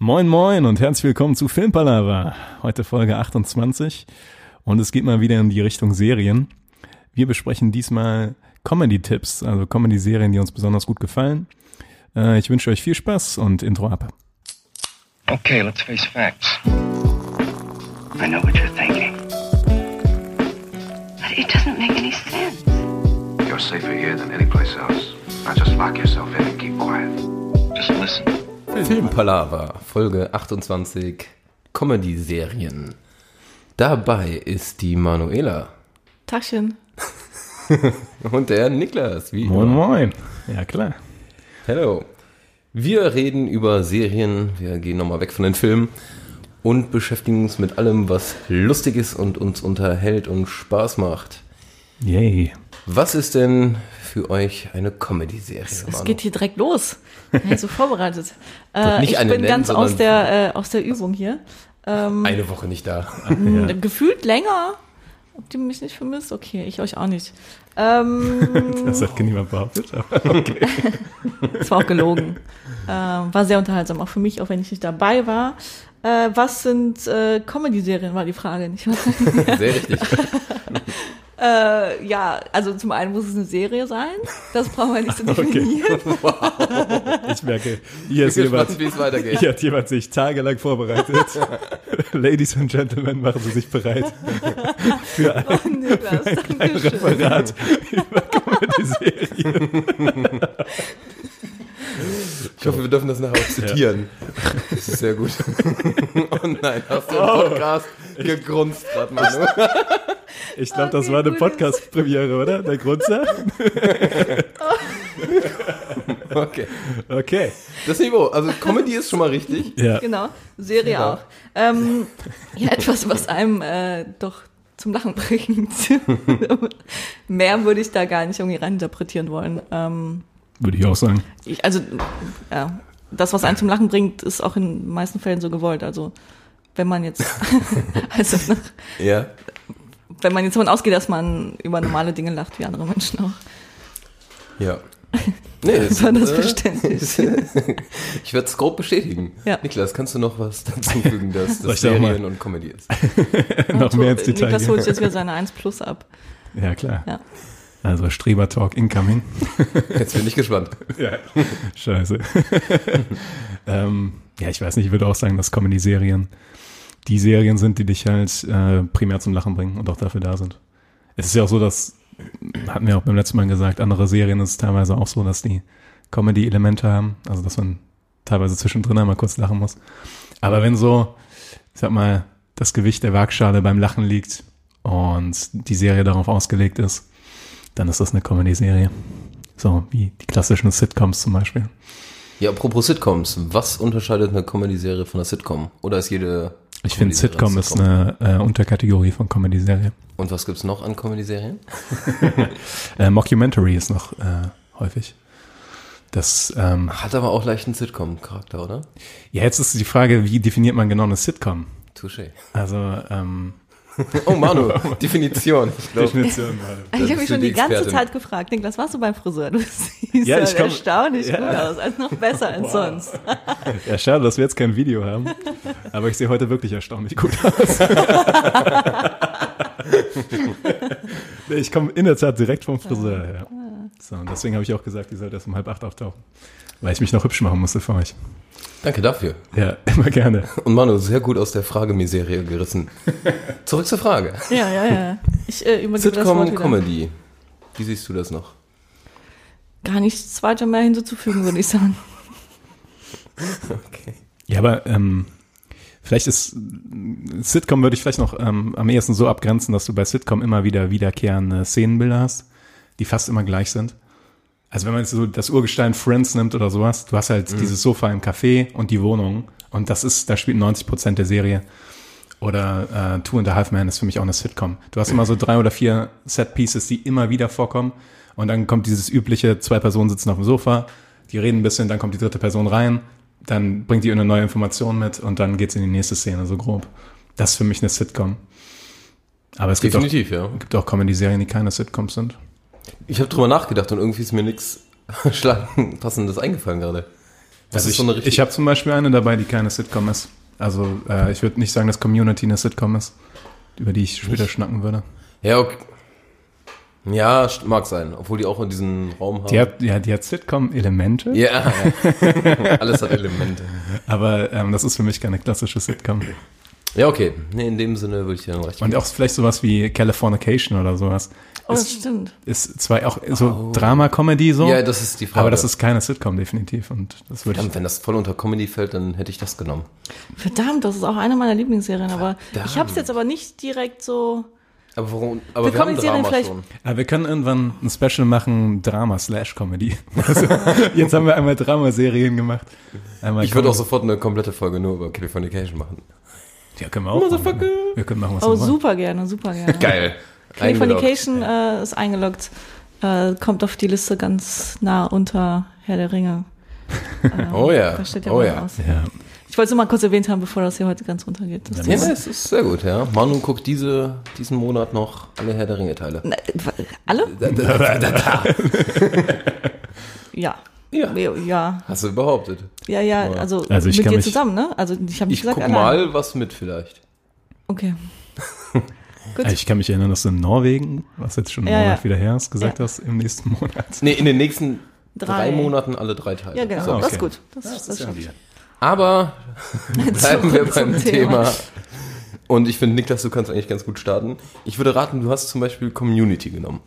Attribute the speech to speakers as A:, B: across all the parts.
A: Moin Moin und herzlich willkommen zu Filmpalava. Heute Folge 28 und es geht mal wieder in die Richtung Serien. Wir besprechen diesmal Comedy-Tipps, also Comedy-Serien, die uns besonders gut gefallen. Äh, ich wünsche euch viel Spaß und Intro ab.
B: Okay, let's face facts. I know what you're thinking.
C: But it doesn't make any sense.
D: You're safer here than any place else. Now just lock yourself in and keep quiet.
B: Just listen.
E: Filmpalava, Folge 28, Comedy-Serien. Dabei ist die Manuela
F: Tagchen.
E: und der Niklas. Wie
A: Moin
E: immer.
A: Moin. Ja klar.
E: Hello. Wir reden über Serien, wir gehen nochmal weg von den Filmen und beschäftigen uns mit allem, was lustig ist und uns unterhält und Spaß macht.
A: Yay.
E: Was ist denn für euch eine Comedy-Serie?
F: Es
E: Manu?
F: geht hier direkt los. Ja, so vorbereitet. Äh, ich bin
E: nennen,
F: ganz aus der, äh, aus der Übung hier. Ähm,
E: Eine Woche nicht da.
A: Ja.
F: Gefühlt länger. Habt ihr mich nicht vermisst? Okay, ich euch auch nicht. Ähm,
A: Das hat niemand behauptet. Okay.
F: das war auch gelogen. Ähm, war sehr unterhaltsam, auch für mich, auch wenn ich nicht dabei war. Äh, was sind äh, Comedy-Serien, war die Frage, nicht wahr?
E: Sehr richtig.
F: Äh, ja, also zum einen muss es eine Serie sein. Das brauchen wir nicht zu definieren.
A: Ich merke, hier ist jemand,
E: gespannt, wie es weitergeht.
A: hier hat jemand sich tagelang vorbereitet. Ladies and Gentlemen, machen Sie sich bereit für ein
F: Oh, Niklas,
A: ein
F: Dankeschön.
A: Referat über Comedy-Serien.
E: Ich hoffe, wir dürfen das nachher auch zitieren. Das ist sehr gut. Oh nein, hast du im Podcast gegrunzt gerade, Manu?
A: Ich glaube, das
F: Okay,
A: war eine. Podcast-Premiere, oder? Der Grundsatz?
E: Okay.
A: Okay.
E: Das Niveau, also Comedy ist schon mal richtig.
A: Ja.
F: Genau, Serie
E: Ja.
F: auch. Ähm, ja, etwas, was einem äh, doch zum Lachen bringt. Mehr würde ich da gar nicht irgendwie reininterpretieren wollen. Ähm,
A: Würde ich auch sagen.
F: ich, also, ja, das, was einen zum Lachen bringt, ist auch in den meisten Fällen so gewollt. Also, wenn man jetzt, also, nach-
E: Ja.
F: Wenn man jetzt davon ausgeht, dass man über normale Dinge lacht, wie andere Menschen auch.
E: Ja. Nee,
F: Das war das
E: äh,
F: Verständnis.
E: Ich werde es grob bestätigen.
F: Ja.
E: Niklas, kannst du noch was dazu fügen, dass das Serien und Comedy ist?
A: Noch mehr ins Detail
F: Niklas holt jetzt wieder seine 1 Plus ab.
A: Ja, klar.
F: Ja.
A: Also Streber-Talk incoming.
E: Jetzt bin ich gespannt.
A: Ja. Scheiße. ähm, ja, ich weiß nicht, ich würde auch sagen, dass Comedy-Serien die Serien sind, die dich halt äh, primär zum Lachen bringen und auch dafür da sind. Es ist ja auch so, dass, hatten wir auch beim letzten Mal gesagt, andere Serien ist es teilweise auch so, dass die Comedy-Elemente haben, also dass man teilweise zwischendrin einmal kurz lachen muss. Aber wenn so, ich sag mal, das Gewicht der Waagschale beim Lachen liegt und die Serie darauf ausgelegt ist, dann ist das eine Comedy-Serie. So wie die klassischen Sitcoms zum Beispiel.
E: Ja, apropos Sitcoms, was unterscheidet eine Comedy-Serie von einer Sitcom? Oder ist jede
A: Ich finde, Sitcom
E: eine
A: ist eine äh, Unterkategorie von Comedy-Serie.
E: Und was gibt's noch an Comedy-Serien?
A: Äh, Mockumentary ist noch äh, häufig. Das, ähm,
E: Hat aber auch leicht einen Sitcom-Charakter, oder?
A: ja, jetzt ist die Frage, wie definiert man genau eine Sitcom?
E: Touché.
A: Also, ähm,
E: Oh, Manu, Definition. Ich glaube,
A: Definition.
F: Ich habe mich schon die
E: die
F: ganze. Zeit gefragt, Niklas, warst du beim Friseur? Du siehst
A: Ja,
F: ja,
A: ich komm-
F: erstaunlich
A: Ja.
F: gut aus, also noch besser als sonst.
A: Ja, schade, dass wir jetzt kein Video haben. Aber ich sehe heute wirklich erstaunlich gut aus. Ich komme in der Tat direkt vom Friseur. Ja. So, und deswegen habe ich auch gesagt, die sollte erst um halb acht auftauchen. Weil ich mich noch hübsch machen musste für euch.
E: danke dafür.
A: Ja, immer gerne.
E: Und Manu, sehr gut aus der Fragemiserie gerissen. Zurück zur Frage.
F: Ja, ja, ja. Ich äh, übergebe das Wort
E: Sitcom,
F: wieder.
E: Comedy. Wie siehst du das noch?
F: Gar nichts weiter mehr hinzuzufügen, würde ich sagen.
E: Okay.
A: Ja, aber ähm, vielleicht ist Sitcom würde ich vielleicht noch ähm, am ehesten so abgrenzen, dass du bei Sitcom immer wieder wiederkehrende Szenenbilder hast, die fast immer gleich sind. Also wenn man jetzt so das Urgestein Friends nimmt oder sowas, du hast halt dieses Sofa im Café und die Wohnung und das ist, da spielt 90 Prozent der Serie. Oder äh, Two and a Half Man ist für mich auch eine Sitcom. Du hast immer so drei oder vier Set Pieces, die immer wieder vorkommen und dann kommt dieses übliche, zwei Personen sitzen auf dem Sofa, die reden ein bisschen, dann kommt die dritte Person rein, dann bringt die eine neue Information mit und dann geht's in die nächste Szene, so grob. Das ist für mich eine Sitcom. Aber es gibt auch,
E: Definitiv, ja.
A: gibt auch Comedy-Serien, die keine Sitcoms sind.
E: Ich habe drüber nachgedacht und irgendwie ist mir nichts Passendes eingefallen gerade. Das
A: Also
E: ist so eine
A: ich,
E: richtig-
A: ich habe zum Beispiel eine dabei, die keine Sitcom ist. Also äh, ich würde nicht sagen, dass Community eine Sitcom ist, über die ich später schnacken würde.
E: Ja, okay. Ja, mag sein, obwohl die auch in diesem Raum haben.
A: Die hat, ja, die hat Sitcom-Elemente,
E: ja, ja. alles hat Elemente.
A: aber ähm, das ist für mich keine klassische Sitcom.
E: Ja, okay. Nee, in dem Sinne würde ich dir dann recht
A: Und
E: geben.
A: auch vielleicht sowas wie Californication oder sowas.
F: Oh, das
A: ist,
F: stimmt.
A: ist zwar auch so Drama-Comedy so,
E: Ja, das ist die Frage.
A: aber das ist keine Sitcom definitiv. Und das würde ich.
E: Verdammt, wenn das voll unter Comedy fällt, dann hätte ich das genommen.
F: Verdammt, das ist auch eine meiner Lieblingsserien, aber ich habe es
E: Verdammt.
F: jetzt aber nicht direkt so.
E: Aber warum? Aber
F: Wir
E: wir, haben Drama
F: vielleicht-
E: schon.
A: Aber wir können irgendwann ein Special machen, Drama slash Comedy. Also, jetzt haben wir einmal Dramaserien gemacht. Einmal
E: Ich würde auch sofort eine komplette Folge nur über Californication machen.
A: Ja, können wir auch. Machen. Wir können machen, was
F: Oh,
A: wir wollen.
F: super gerne, super gerne.
E: Geil.
F: Californication äh, ist eingeloggt. Äh, kommt auf die Liste ganz nah unter Herr der Ringe. Äh,
E: Oh ja,
F: Da steht ja
E: oh
F: mal
E: ja.
F: aus.
A: Ja.
F: Ich wollte es nur mal kurz erwähnt haben, bevor das hier heute ganz runtergeht. Das
E: Ja,
F: ist-
E: es ist sehr gut, ja. Manu guckt diese, diesen Monat noch alle Herr der Ringe-Teile.
F: Na, alle? Ja.
E: Ja.
F: Ja,
E: Hast du behauptet.
F: ja, ja, also,
A: Also ich
F: mit dir zusammen, ne? Also ich habe nicht
E: Ich
F: gesagt
E: guck
F: allein.
E: mal was mit vielleicht.
F: Okay. Gut.
A: Ich kann mich erinnern, dass du in Norwegen, was jetzt schon einen
F: Ja,
A: Monat
F: ja.
A: wieder her ist, gesagt
F: Ja.
A: hast, im nächsten Monat.
E: Nee, in den nächsten drei,
F: Drei.
E: Monaten alle drei Teile.
F: Ja, genau.
E: So.
A: okay.
F: Das ist gut. Das, das, das stimmt.
E: Aber bleiben wir beim
F: Thema.
E: Thema. Und ich finde, Niklas, du kannst eigentlich ganz gut starten. Ich würde raten, du hast zum Beispiel Community genommen.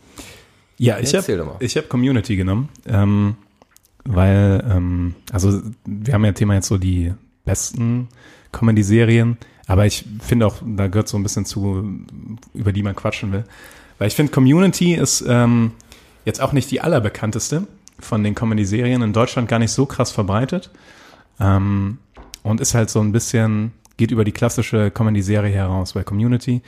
A: Ja, ich habe hab Community genommen, ähm, weil, ähm, also wir haben ja Thema jetzt so die besten Comedy-Serien, aber ich finde auch, da gehört so ein bisschen zu, über die man quatschen will. Weil ich finde, Community ist ähm, jetzt auch nicht die allerbekannteste von den Comedy-Serien, in Deutschland gar nicht so krass verbreitet ähm, und ist halt so ein bisschen, geht über die klassische Comedy-Serie heraus, weil Community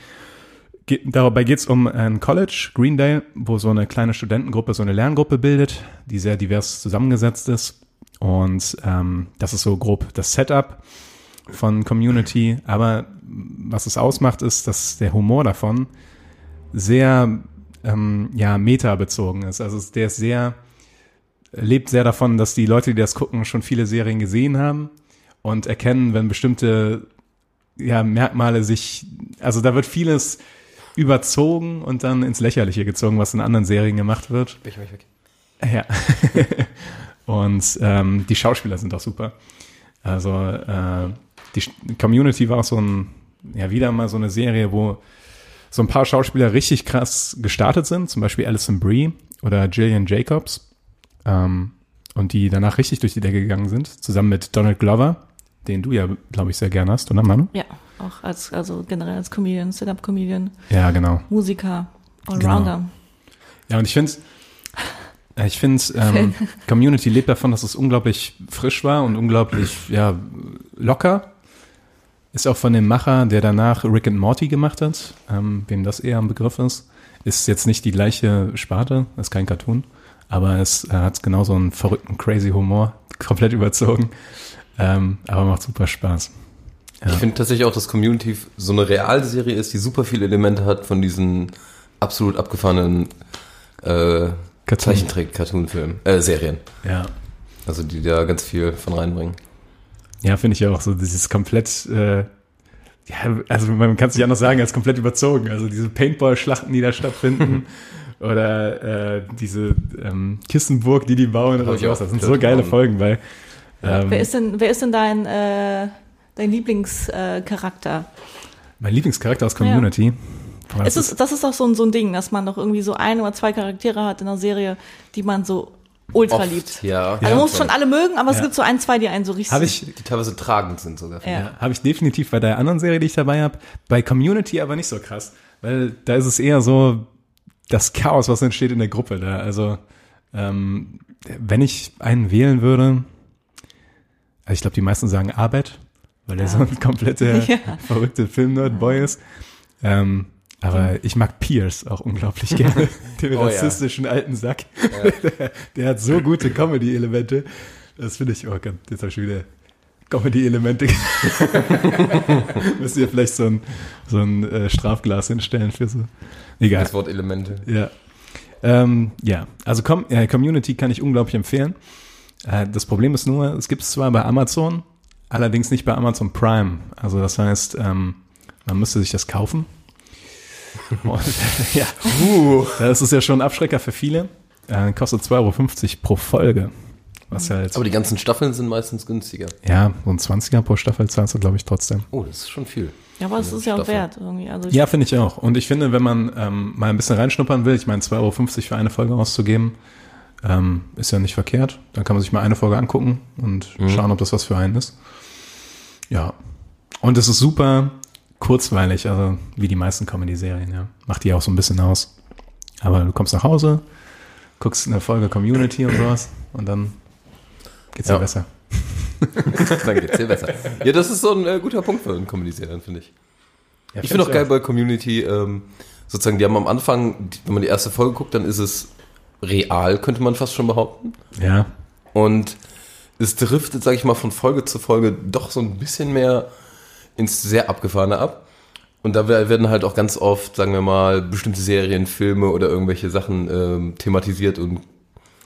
A: Ge dabei geht es um ein College, Greendale, wo so eine kleine Studentengruppe so eine Lerngruppe bildet, die sehr divers zusammengesetzt ist. Und ähm, das ist so grob das Setup von Community. Aber was es ausmacht, ist, dass der Humor davon sehr ähm, ja, meta-bezogen ist. Also der ist sehr, lebt sehr davon, dass die Leute, die das gucken, schon viele Serien gesehen haben und erkennen, wenn bestimmte ja, Merkmale sich, also da wird vieles überzogen und dann ins Lächerliche gezogen, was in anderen Serien gemacht wird.
E: Ich mich weg.
A: Ja. und ähm, die Schauspieler sind auch super. Also äh, die Community war auch so ein, ja, wieder mal so eine Serie, wo so ein paar Schauspieler richtig krass gestartet sind, zum Beispiel Alison Brie oder Gillian Jacobs, ähm, und die danach richtig durch die Decke gegangen sind, zusammen mit Donald Glover, den du ja, glaube ich, sehr gern hast, oder Manu?
F: Ja, auch als, also generell als Comedian, Stand-up-Comedian,
A: Ja, genau.
F: Musiker, Allrounder.
A: Genau. Ja, und ich finde, ich finde, ähm, Community lebt davon, dass es unglaublich frisch war und unglaublich, ja, locker. Ist auch von dem Macher, der danach Rick and Morty gemacht hat, ähm, wem das eher ein Begriff ist. Ist jetzt nicht die gleiche Sparte, ist kein Cartoon, aber es äh, hat genauso einen verrückten, crazy Humor, komplett überzogen. Ähm, aber macht super Spaß.
E: Ich finde tatsächlich auch, dass Community so eine Realserie ist, die super viele Elemente hat von diesen absolut abgefahrenen äh,
A: Cartoon.
E: Zeichentrick-Cartoon-Filmen, äh, Serien.
A: Ja.
E: Also die da ganz viel von reinbringen.
A: Ja, finde ich auch so, dieses komplett, äh, ja, also man kann es nicht anders sagen als komplett überzogen. Also diese Paintball-Schlachten, die da stattfinden oder äh, diese ähm, Kissenburg, die die bauen oder sowas.
E: auch
A: Das sind so geile
E: von.
A: Folgen, weil ähm,
F: Wer ist denn, wer ist denn dein, äh, dein Lieblingscharakter? Äh, Charakter?
A: mein Lieblingscharakter aus Community.
F: Es ist, das ist auch so ein, so ein Ding, dass man doch irgendwie so ein oder zwei Charaktere hat in einer Serie, die man so ultra
E: Oft,
F: liebt.
E: Ja.
F: Also man muss schon alle mögen, aber es
A: Ja.
F: gibt so ein, zwei, die einen so richtig.
A: Habe ich,
E: Die teilweise tragend sind sogar.
F: Ja.
A: ja, habe ich definitiv bei der anderen Serie, die ich dabei habe. Bei Community aber nicht so krass, weil da ist es eher so das Chaos, was entsteht in der Gruppe da. Also ähm, wenn ich einen wählen würde, also ich glaube, die meisten sagen Arbeit, weil er so ein kompletter
F: Ja.
A: verrückte Film-Nerd-Boy ist. Ähm, aber ich mag Pierce auch unglaublich gerne, den
E: Oh ja.
A: rassistischen alten Sack. der, der hat so gute Comedy-Elemente. Das finde ich, oh Gott, jetzt habe ich wieder Comedy-Elemente. Müsst ihr vielleicht so ein, so ein äh, Strafglas hinstellen für so. Egal.
E: Das Wort Elemente.
A: Ja. Ähm, ja, also Com äh, Community kann ich unglaublich empfehlen. Äh, das Problem ist nur, es gibt es zwar bei Amazon, allerdings nicht bei Amazon Prime. Also das heißt, ähm, man müsste sich das kaufen. Und, ja, das ist ja schon ein Abschrecker für viele. Äh, kostet 2,50 Euro pro Folge. Was halt,
E: Aber die ganzen Staffeln sind meistens günstiger.
A: ja, so ein 20er pro Staffel zahlst du, glaube ich, trotzdem.
E: Oh, das ist schon viel.
F: Ja, aber es ist ja auch wert irgendwie. Also
A: Ja, finde ich auch. Und ich finde, wenn man ähm, mal ein bisschen reinschnuppern will, ich meine, 2,50 Euro für eine Folge auszugeben, ähm, ist ja nicht verkehrt. Dann kann man sich mal eine Folge angucken und schauen, ob das was für einen ist. Ja. Und es ist super kurzweilig, also wie die meisten Comedy-Serien, ja. Macht die auch so ein bisschen aus. Aber du kommst nach Hause, guckst eine Folge Community und sowas und dann geht's dir
E: Ja.
A: besser.
E: Dann geht's dir besser. Ja, das ist so ein äh, guter Punkt für einen Comedy-Serien, finde ich.
A: Ja,
E: Ich finde auch geil bei Community, ähm, sozusagen, die haben am Anfang, wenn man die erste Folge guckt, dann ist es real, könnte man fast schon behaupten.
A: Ja,
E: Und es driftet, sag ich mal, von Folge zu Folge doch so ein bisschen mehr ins sehr abgefahrene ab. Und da wer- werden halt auch ganz oft, sagen wir mal, bestimmte Serien, Filme oder irgendwelche Sachen ähm, thematisiert und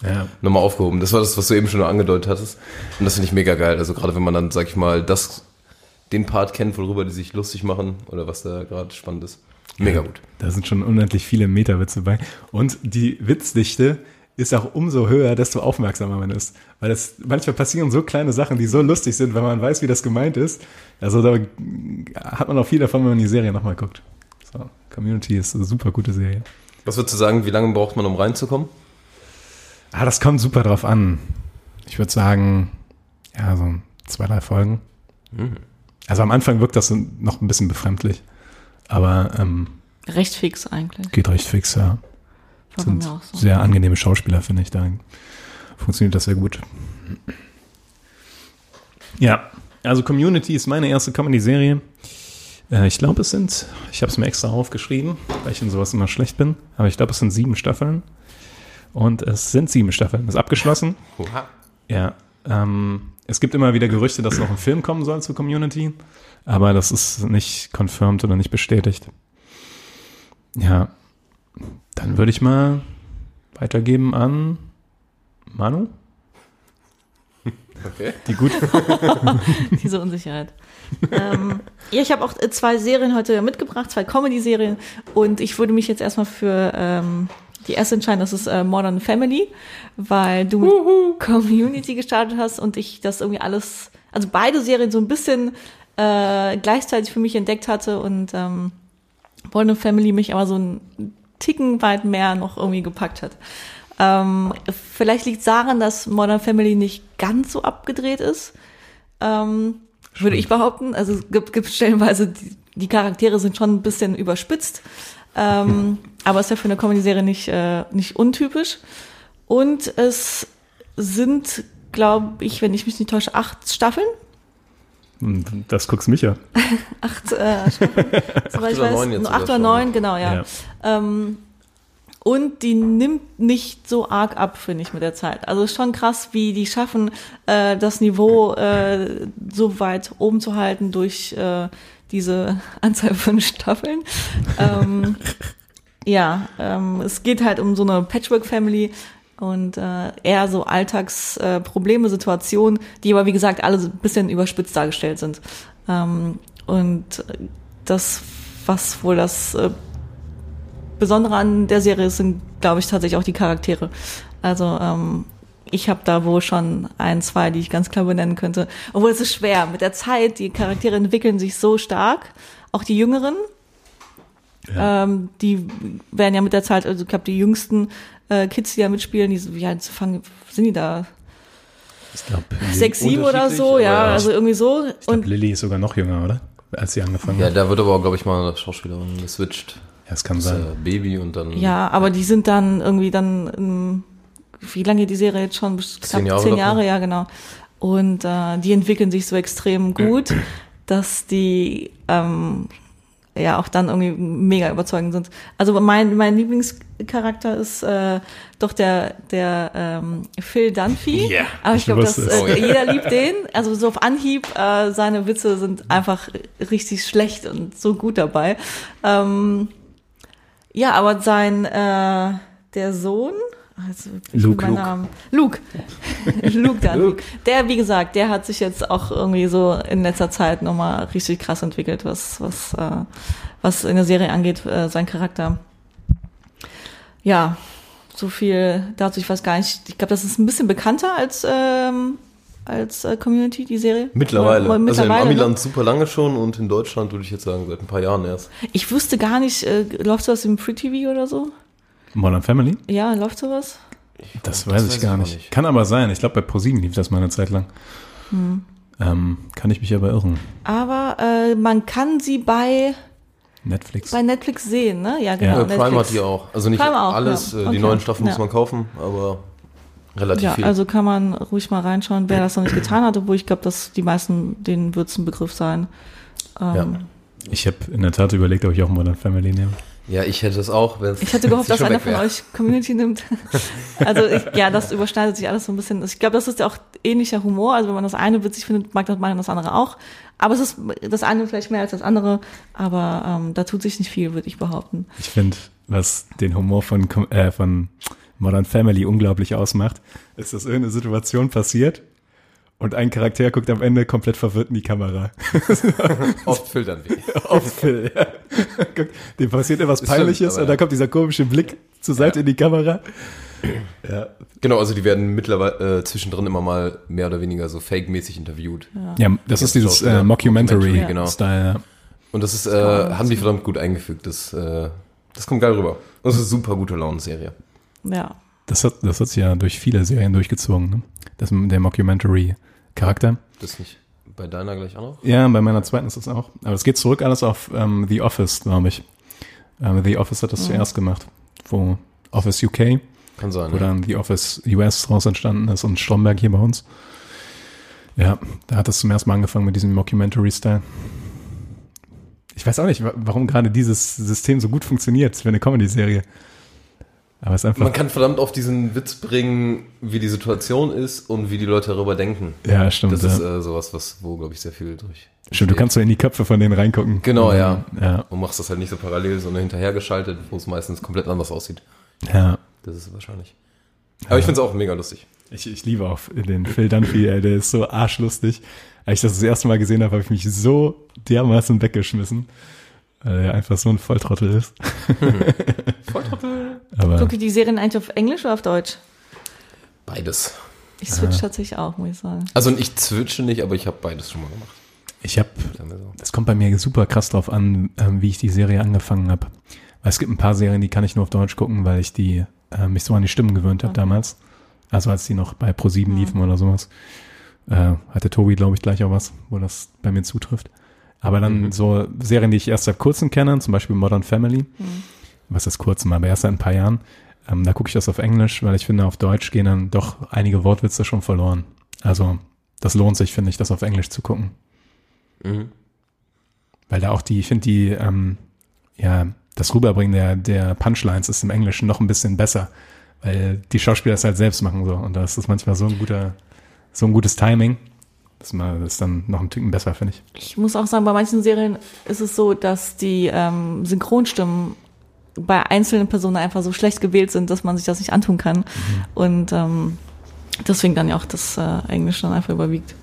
A: ja.
E: nochmal aufgehoben. Das war das, was du eben schon angedeutet hattest. Und das finde ich mega geil. Also gerade wenn man dann, sag ich mal, das, den Part kennt, worüber die sich lustig machen oder was da gerade spannend ist. Mega gut.
A: Da sind schon unendlich viele Meta-Witze bei. Und die Witzdichte ist auch umso höher, desto aufmerksamer man ist. Weil das manchmal passieren so kleine Sachen, die so lustig sind, wenn man weiß, wie das gemeint ist. Also da hat man auch viel davon, wenn man die Serie nochmal guckt. So, Community ist eine super gute Serie.
E: Was würdest du sagen, wie lange braucht man, um reinzukommen?
A: Ah, das kommt super drauf an. Ich würde sagen, ja, so zwei, drei Folgen. Also am Anfang wirkt das noch ein bisschen befremdlich. Aber ähm,
F: recht fix eigentlich.
A: geht recht fix, ja.
F: Bei
A: sind
F: so.
A: sehr angenehme Schauspieler, finde ich. Da funktioniert das sehr gut. Ja, also Community ist meine erste Comedy-Serie. Äh, ich glaube, es sind, ich habe es mir extra aufgeschrieben, weil ich in sowas immer schlecht bin, aber ich glaube, es sind sieben Staffeln. Und es sind sieben Staffeln. Ist abgeschlossen.
E: Oha.
A: Ja. Ähm, es gibt immer wieder Gerüchte, dass noch ein Film kommen soll zur Community, aber das ist nicht confirmed oder nicht bestätigt. Ja. Dann würde ich mal weitergeben an Manu.
E: Okay.
A: Die gut.
F: Diese Unsicherheit. ähm, ja, ich habe auch äh, zwei Serien heute mitgebracht, zwei Comedy-Serien. Und ich würde mich jetzt erstmal für ähm, die erste entscheiden, das ist äh, Modern Family, weil du mit Community gestartet hast und ich das irgendwie alles, also beide Serien so ein bisschen äh, gleichzeitig für mich entdeckt hatte und ähm, Modern Family mich aber so einen Ticken weit mehr noch irgendwie gepackt hat. Ähm, vielleicht liegt es daran, dass Modern Family nicht ganz so abgedreht ist. Ähm, würde ich behaupten. Also es gibt, gibt stellenweise, die, die Charaktere sind schon ein bisschen überspitzt. Ähm, aber ist ja für eine Comedy-Serie nicht, äh, nicht untypisch. Und es sind, glaube ich, wenn ich mich nicht täusche, acht Staffeln.
A: Das guckst mich ja.
F: Acht äh. Soweit ich
E: oder
F: weiß.
E: neun jetzt
F: Nur
E: sogar
F: acht oder neun,
E: ne?
F: genau, ja.
A: Ja.
F: Ähm, und die nimmt nicht so arg ab, finde ich, mit der Zeit. Also ist schon krass, wie die schaffen, äh, das Niveau äh, so weit oben zu halten durch äh, diese Anzahl von Staffeln. ähm, ja, ähm, es geht halt um so eine Patchwork-Family und äh, eher so Alltagsprobleme, äh, Situationen, die aber wie gesagt alle so ein bisschen überspitzt dargestellt sind. Ähm, und das, was wohl das äh, Besondere an der Serie ist, sind, glaube ich, tatsächlich auch die Charaktere. Also ähm, ich habe da wohl schon ein, zwei, die ich ganz klar benennen könnte. Obwohl es ist schwer. Mit der Zeit, die Charaktere entwickeln sich so stark. Auch die Jüngeren. Ähm, die werden ja mit der Zeit, also ich glaube, die jüngsten äh, Kids, die da mitspielen, die wie alt fangen, sind die da?
A: Ich glaube,
F: Sechs, sieben oder so, ja,
E: ja.
F: also irgendwie so.
A: ich glaub,
F: Und
A: Lilly ist sogar noch jünger, oder? Als sie angefangen
E: Ja,
A: hat.
E: da wird aber, glaube ich, mal eine Schauspielerin geswitcht.
A: Ja, das kann
E: Das
A: sein.
E: äh, Baby und dann.
F: Ja, aber die sind dann irgendwie dann, ähm, wie lange die Serie jetzt schon? Knapp
E: Zehn Jahre
F: Zehn. Jahre, ja, genau. Und äh, die entwickeln sich so extrem gut, dass die ähm, ja auch dann irgendwie mega überzeugend sind. Also mein, mein Lieblingscharakter ist äh, doch der, der ähm, Phil Dunphy.
A: Ja,
F: Aber ich glaube, dass äh,
E: Oh, ja.
F: jeder liebt den. Also so auf Anhieb, äh, seine Witze sind einfach richtig schlecht und so gut dabei. Ähm, ja, aber sein, äh, der Sohn, Also,
A: Luke.
F: mein Name. Luke. Luke dann.
E: Luke.
F: Der, wie gesagt, der hat sich jetzt auch irgendwie so in letzter Zeit nochmal richtig krass entwickelt, was, was, äh, was in der Serie angeht, äh, sein Charakter. Ja, so viel dazu, ich weiß gar nicht. Ich glaube, das ist ein bisschen bekannter als, ähm, als äh, Community, die Serie.
E: Mittlerweile.
F: Oder- oder
E: also in
F: mittlerweile, ne?
E: Amiland super lange schon und in Deutschland würde ich jetzt sagen, seit ein paar Jahren erst.
F: Ich wusste gar nicht, äh, läuft sowas im Free TV oder so?
A: Modern Family?
F: Ja, läuft sowas?
A: Das,
E: das
A: weiß
E: weiß
A: ich gar
E: ich
A: nicht.
E: nicht.
A: Kann aber sein. Ich glaube, bei ProSieben lief das mal eine Zeit lang.
F: Hm.
A: Ähm, kann ich mich aber irren.
F: Aber äh, man kann sie bei,
A: Netflix.
F: bei Netflix sehen, ne? Ja, genau.
A: Ja.
E: Äh, Prime
F: Netflix.
E: hat die auch. Also nicht
F: auch,
E: alles,
F: ja.
E: äh, die
F: Okay.
E: neuen Staffeln muss
F: Ja.
E: man kaufen, aber relativ
F: Ja,
E: viel.
F: also kann man ruhig mal reinschauen, wer das noch nicht getan hat, obwohl ich glaube, dass die meisten, denen wird es ein Begriff sein. Ähm,
E: ja.
A: Ich habe in der Tat überlegt, ob ich auch Modern Family nehme.
E: Ja, ich hätte es auch. wenn's-
F: Ich hätte gehofft, dass einer von euch Community nimmt. Also ich, ja, das überschneidet sich alles so ein bisschen. Ich glaube, das ist ja auch ähnlicher Humor. Also wenn man das eine witzig findet, mag das man das andere auch. Aber es ist das eine vielleicht mehr als das andere. Aber ähm, da tut sich nicht viel, würde ich behaupten.
A: Ich finde, was den Humor von, äh, von Modern Family unglaublich ausmacht, ist, dass irgendeine Situation passiert und ein Charakter guckt am Ende komplett verwirrt in die Kamera.
E: Oft filtern wir.
A: Auf Phil, ja. Guckt, Dem passiert etwas
E: Stimmt,
A: Peinliches
E: aber
A: und dann
E: ja.
A: kommt dieser komische Blick zur Seite in die Kamera. Ja,
E: Genau, also die werden mittlerweile äh, zwischendrin immer mal mehr oder weniger so fake-mäßig interviewt.
A: ja das ist dieses äh, Mockumentary-Style.
E: Mockumentary, genau. Und das ist, äh, haben die verdammt gut eingefügt. Das, äh, das kommt geil rüber. Das ist eine super gute Laune-Serie.
F: Ja.
A: Das hat das hat's ja durch viele Serien durchgezogen, ne? Das, der Mockumentary-Charakter.
E: Das nicht bei deiner gleich auch noch?
A: Ja, bei meiner zweiten ist das auch. Aber es geht zurück alles auf ähm, The Office, glaube ich. Ähm, The Office hat das zuerst gemacht, wo Office UK,
E: Kann sein.
A: wo
E: ja.
A: dann The Office US draus entstanden ist und Stromberg hier bei uns. Ja, da hat das zum ersten Mal angefangen mit diesem Mockumentary-Style. Ich weiß auch nicht, wa- warum gerade dieses System so gut funktioniert für eine Comedy-Serie. Aber es ist einfach.
E: Man kann verdammt auf diesen Witz bringen, wie die Situation ist und wie die Leute darüber denken.
A: ja, stimmt.
E: Das
A: ja.
E: ist äh, sowas, was, wo, glaube ich, sehr viel durch.
A: stimmt, du kannst so in die Köpfe von denen reingucken.
E: Genau, ja.
A: Ja,
E: Und machst das halt nicht so parallel, sondern hinterhergeschaltet, wo es meistens komplett anders aussieht.
A: ja.
E: Das ist wahrscheinlich. Aber ich finde es auch mega lustig.
A: Ich, ich liebe auch den Phil Dunphy, ey, der ist so arschlustig. Als ich das das erste Mal gesehen habe, habe ich mich so dermaßen weggeschmissen, weil er einfach so ein Volltrottel ist. Volltrottel. Aber
F: Gucke ich die Serien eigentlich auf Englisch oder auf Deutsch?
E: Beides.
F: Ich switch tatsächlich auch, muss ich sagen.
E: Also ich zwitsche nicht, aber ich habe beides schon mal gemacht.
A: ich habe, das kommt bei mir super krass drauf an, ähm, wie ich die Serie angefangen habe. Weil es gibt ein paar Serien, die kann ich nur auf Deutsch gucken, weil ich die äh, mich so an die Stimmen gewöhnt habe damals. Also als die noch bei Pro7 liefen oder sowas. Äh, hatte Tobi, glaube ich, gleich auch was, wo das bei mir zutrifft. Aber dann so Serien, die ich erst seit kurzem kenne, zum Beispiel Modern Family, was ist kurzem, aber erst seit ein paar Jahren, ähm, da gucke ich das auf Englisch, weil ich finde, auf Deutsch gehen dann doch einige Wortwitze schon verloren. Also das lohnt sich, finde ich, das auf Englisch zu gucken.
E: Mhm.
A: Weil da auch die, ich finde die, ähm, ja, das Rüberbringen der, der Punchlines ist im Englischen noch ein bisschen besser, weil die Schauspieler es halt selbst machen so. Und da ist das manchmal so ein guter, so ein gutes Timing. Das ist, mal, das ist dann noch ein Ticken besser, finde ich.
F: Ich muss auch sagen, bei manchen Serien ist es so, dass die ähm, Synchronstimmen bei einzelnen Personen einfach so schlecht gewählt sind, dass man sich das nicht antun kann. Und ähm, deswegen dann ja auch das äh, Englisch dann einfach überwiegt.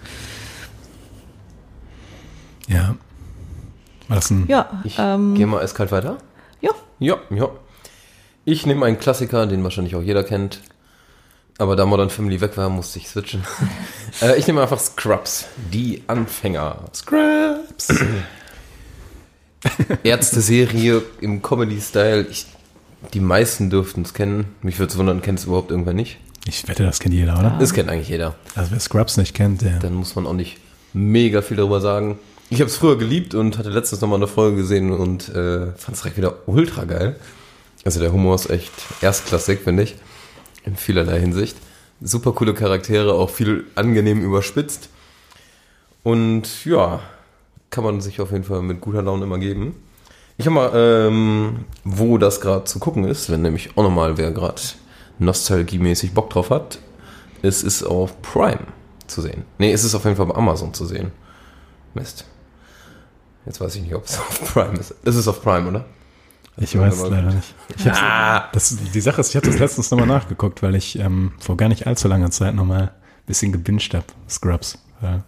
A: Ja. War das ein,
F: Ja,
E: Ich
F: ähm,
E: gehe mal eiskalt weiter.
F: ja.
E: Ja, ja. Ich nehme einen Klassiker, den wahrscheinlich auch jeder kennt. Aber da Modern Family weg war, musste ich switchen. äh, ich nehme einfach Scrubs. Die Anfänger. Scrubs. Ärzte-Serie im Comedy-Style. Die meisten dürften es kennen. Mich würde es wundern, kennt es überhaupt irgendwer nicht?
A: ich wette, das kennt jeder, oder?
E: Das kennt eigentlich jeder.
A: Also wer Scrubs nicht kennt, der.
E: Dann muss man auch nicht mega viel darüber sagen. Ich habe es früher geliebt und hatte letztens nochmal eine Folge gesehen und äh, fand es direkt wieder ultra geil. Also der Humor ist echt erstklassig, finde ich. In vielerlei Hinsicht. Super coole Charaktere, auch viel angenehm überspitzt. Und ja, kann man sich auf jeden Fall mit guter Laune immer geben. Ich habe mal, ähm, wo das gerade zu gucken ist, wenn nämlich auch nochmal wer gerade nostalgiemäßig Bock drauf hat. Es ist auf Prime zu sehen. Nee, es ist auf jeden Fall bei Amazon zu sehen. Mist. Jetzt weiß ich nicht, ob es auf Prime ist. Es ist auf Prime, oder?
A: Ich weiß
E: Aber
A: leider nicht. Ich
E: Ah,
A: das, die Sache ist, ich hatte das letztens nochmal nachgeguckt, weil ich ähm, vor gar nicht allzu langer Zeit nochmal ein bisschen gebinged habe, Scrubs. Ja.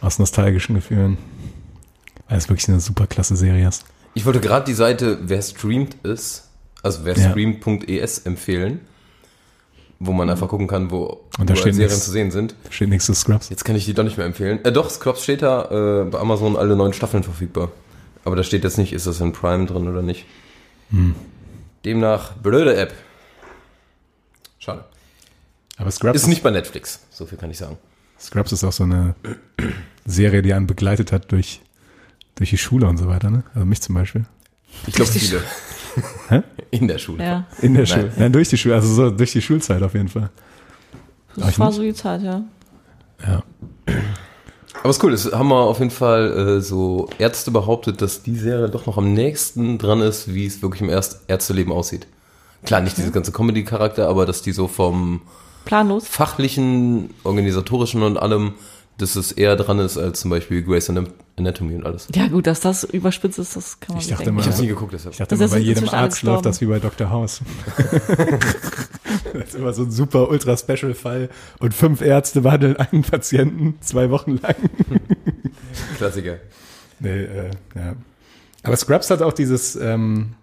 A: Aus nostalgischen Gefühlen. Weil es wirklich eine super klasse Serie ist.
E: ich wollte gerade die Seite, wer streamt ist, also wer streamt.es empfehlen, wo man einfach gucken kann, wo
A: Und da
E: wo Serien
A: nichts.
E: zu sehen sind.
A: Steht nichts zu Scrubs.
E: Jetzt kann ich die doch nicht mehr empfehlen. Äh, doch, Scrubs steht da äh, bei Amazon alle neun Staffeln verfügbar. Aber da steht jetzt nicht, ist das in Prime drin oder nicht.
A: Hm.
E: Demnach, blöde App. Schade.
A: Aber Scrubs
E: Ist nicht bei Netflix, so viel kann ich sagen.
A: Scrubs ist auch so eine Serie, die einen begleitet hat durch, durch die Schule und so weiter, ne? Also mich zum Beispiel.
E: Ich glaube viele.
A: Hä?
E: In der Schule.
F: Ja,
A: In der
E: Nein.
A: Schule. Nein, durch die Schule, also so durch die Schulzeit auf jeden Fall.
F: das war so die Zeit, ja.
A: Ja.
E: Aber ist cool, das haben wir auf jeden Fall äh, so Ärzte behauptet, dass die Serie doch noch am nächsten dran ist, wie es wirklich im Erst Ärzteleben aussieht. Klar, nicht diese ganze Comedy-Charakter, aber dass die so vom
F: Planlos.
E: fachlichen, organisatorischen und allem, dass es eher dran ist als zum Beispiel Grey's Anatomy und alles.
F: Ja, gut, dass das überspitzt ist, das kann man
A: Ich dachte
F: denken.
A: immer-
E: Ich habe nie geguckt, deshalb.
A: Ich dachte
F: Das
A: immer, bei jedem Arzt läuft das wie bei Dr. House. das ist immer so ein super ultra special Fall und fünf Ärzte behandeln einen Patienten zwei Wochen lang.
E: Klassiker.
A: Nee, äh, ja. Aber Scrubs hat auch dieses, ähm,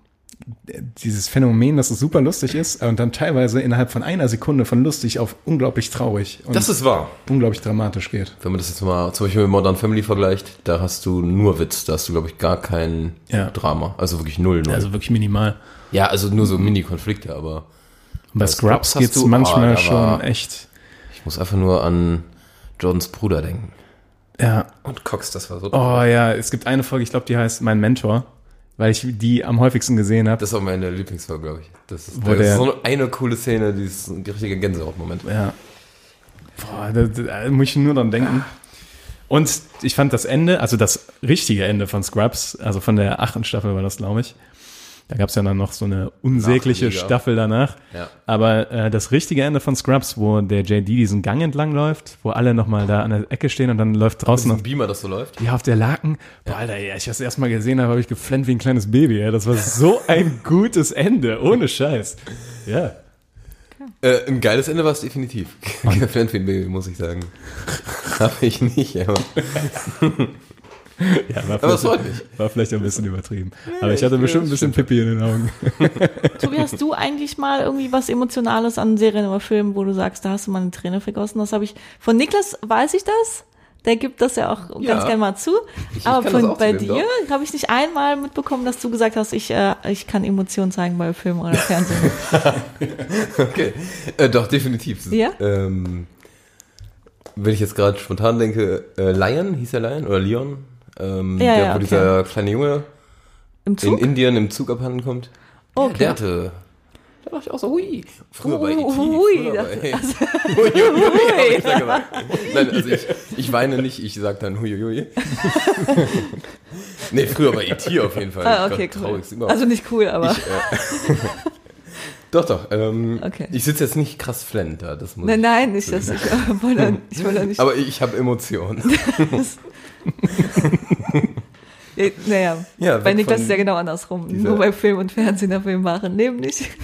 A: dieses Phänomen, dass es super lustig ist und dann teilweise innerhalb von einer Sekunde von lustig auf unglaublich traurig und
E: Das ist wahr.
A: unglaublich dramatisch geht.
E: Wenn man das jetzt mal zum Beispiel mit Modern Family vergleicht, da hast du nur Witz, da hast du, glaube ich, gar kein
A: Ja.
E: Drama. Also wirklich null, null.
A: Also wirklich minimal.
E: ja, also nur so Mini-Konflikte, aber
A: Und bei Scrubs
E: Scrubs
A: geht's
E: du-
A: manchmal
E: da
A: schon
E: war-
A: echt,
E: ich muss einfach nur an Jordans Bruder denken.
A: ja,
E: Und Cox, das war so.
A: Oh ja, es gibt eine Folge, ich glaube, die heißt Mein Mentor, weil ich die am häufigsten gesehen habe.
E: Das ist auch meine Lieblingsfolge, glaube ich. Das ist, das
A: der-
E: ist so eine coole Szene, die ist ein richtiger Gänsehaut-Moment.
A: Ja. Boah, da, da muss ich nur dran denken. Und ich fand das Ende, also das richtige Ende von Scrubs, also von der achten Staffel war das, glaube ich. Da gab es ja dann noch so eine unsägliche. Staffel danach.
E: Ja.
A: Aber äh, das richtige Ende von Scrubs, wo der JD diesen Gang entlang läuft, wo alle nochmal da an der Ecke stehen und dann läuft draußen noch
E: Beamer, das so läuft.
A: Ja, auf der Laken. Boah, Alter, ja, ich das erst mal gesehen habe, habe ich geflennt wie ein kleines Baby. Ja. Das war so ein gutes Ende, ohne Scheiß. Ja.
E: Äh, ein geiles Ende war es definitiv. Geflennt wie ein Baby, muss ich sagen. Habe ich nicht, aber.
A: ja war,
E: Aber freut mich.
A: war vielleicht ein bisschen übertrieben. Aber ich hatte
E: ich-
A: bestimmt ein bisschen Pipi in den Augen.
F: Tobi, hast du eigentlich mal irgendwie was Emotionales an Serien oder Filmen, wo du sagst, da hast du mal eine Träne vergossen? Das habe ich, von Niklas weiß ich das. Der gibt das ja auch
E: Ja.
F: ganz gerne mal zu.
E: Ich- ich
F: Aber von, bei dir habe ich nicht einmal mitbekommen, dass du gesagt hast, ich, äh, ich kann Emotionen zeigen bei Film oder Fernsehen.
E: Okay. Äh, doch, definitiv.
F: Ja?
E: Ähm, wenn ich jetzt gerade spontan denke, äh, Lion, hieß er Lion? Oder Leon? Ähm,
F: Ja,
E: der,
F: ja,
E: wo
F: okay.
E: dieser kleine Junge
F: Im
E: in? Indien im Zug abhanden kommt.
F: Okay.
E: Der hatte. Da dachte ich auch so, hui. Früher bei E.T.
F: Hui,
E: früher
F: das-
E: bei, hui, hui, hui, ich gesagt. Nein, also ich, ich weine nicht, ich sag dann hui, hui. nee, früher bei E.T. auf jeden Fall.
F: Ah,
E: Ich
F: okay,
E: glaub,
F: cool.
E: überhaupt.
F: Also nicht cool, aber.
E: Ich, äh, doch, doch. Ähm,
F: Okay.
E: Ich sitze jetzt nicht krass flend da. Das muss
F: nein,
E: ich
F: nein, nicht, dass ich, äh, wollte, ich wollte nicht.
E: Aber ich habe Emotionen.
F: Ja, naja,
E: Ja,
F: bei Niklas ist ja genau andersrum. Nur bei Film und Fernsehen der Film machen Leben nicht.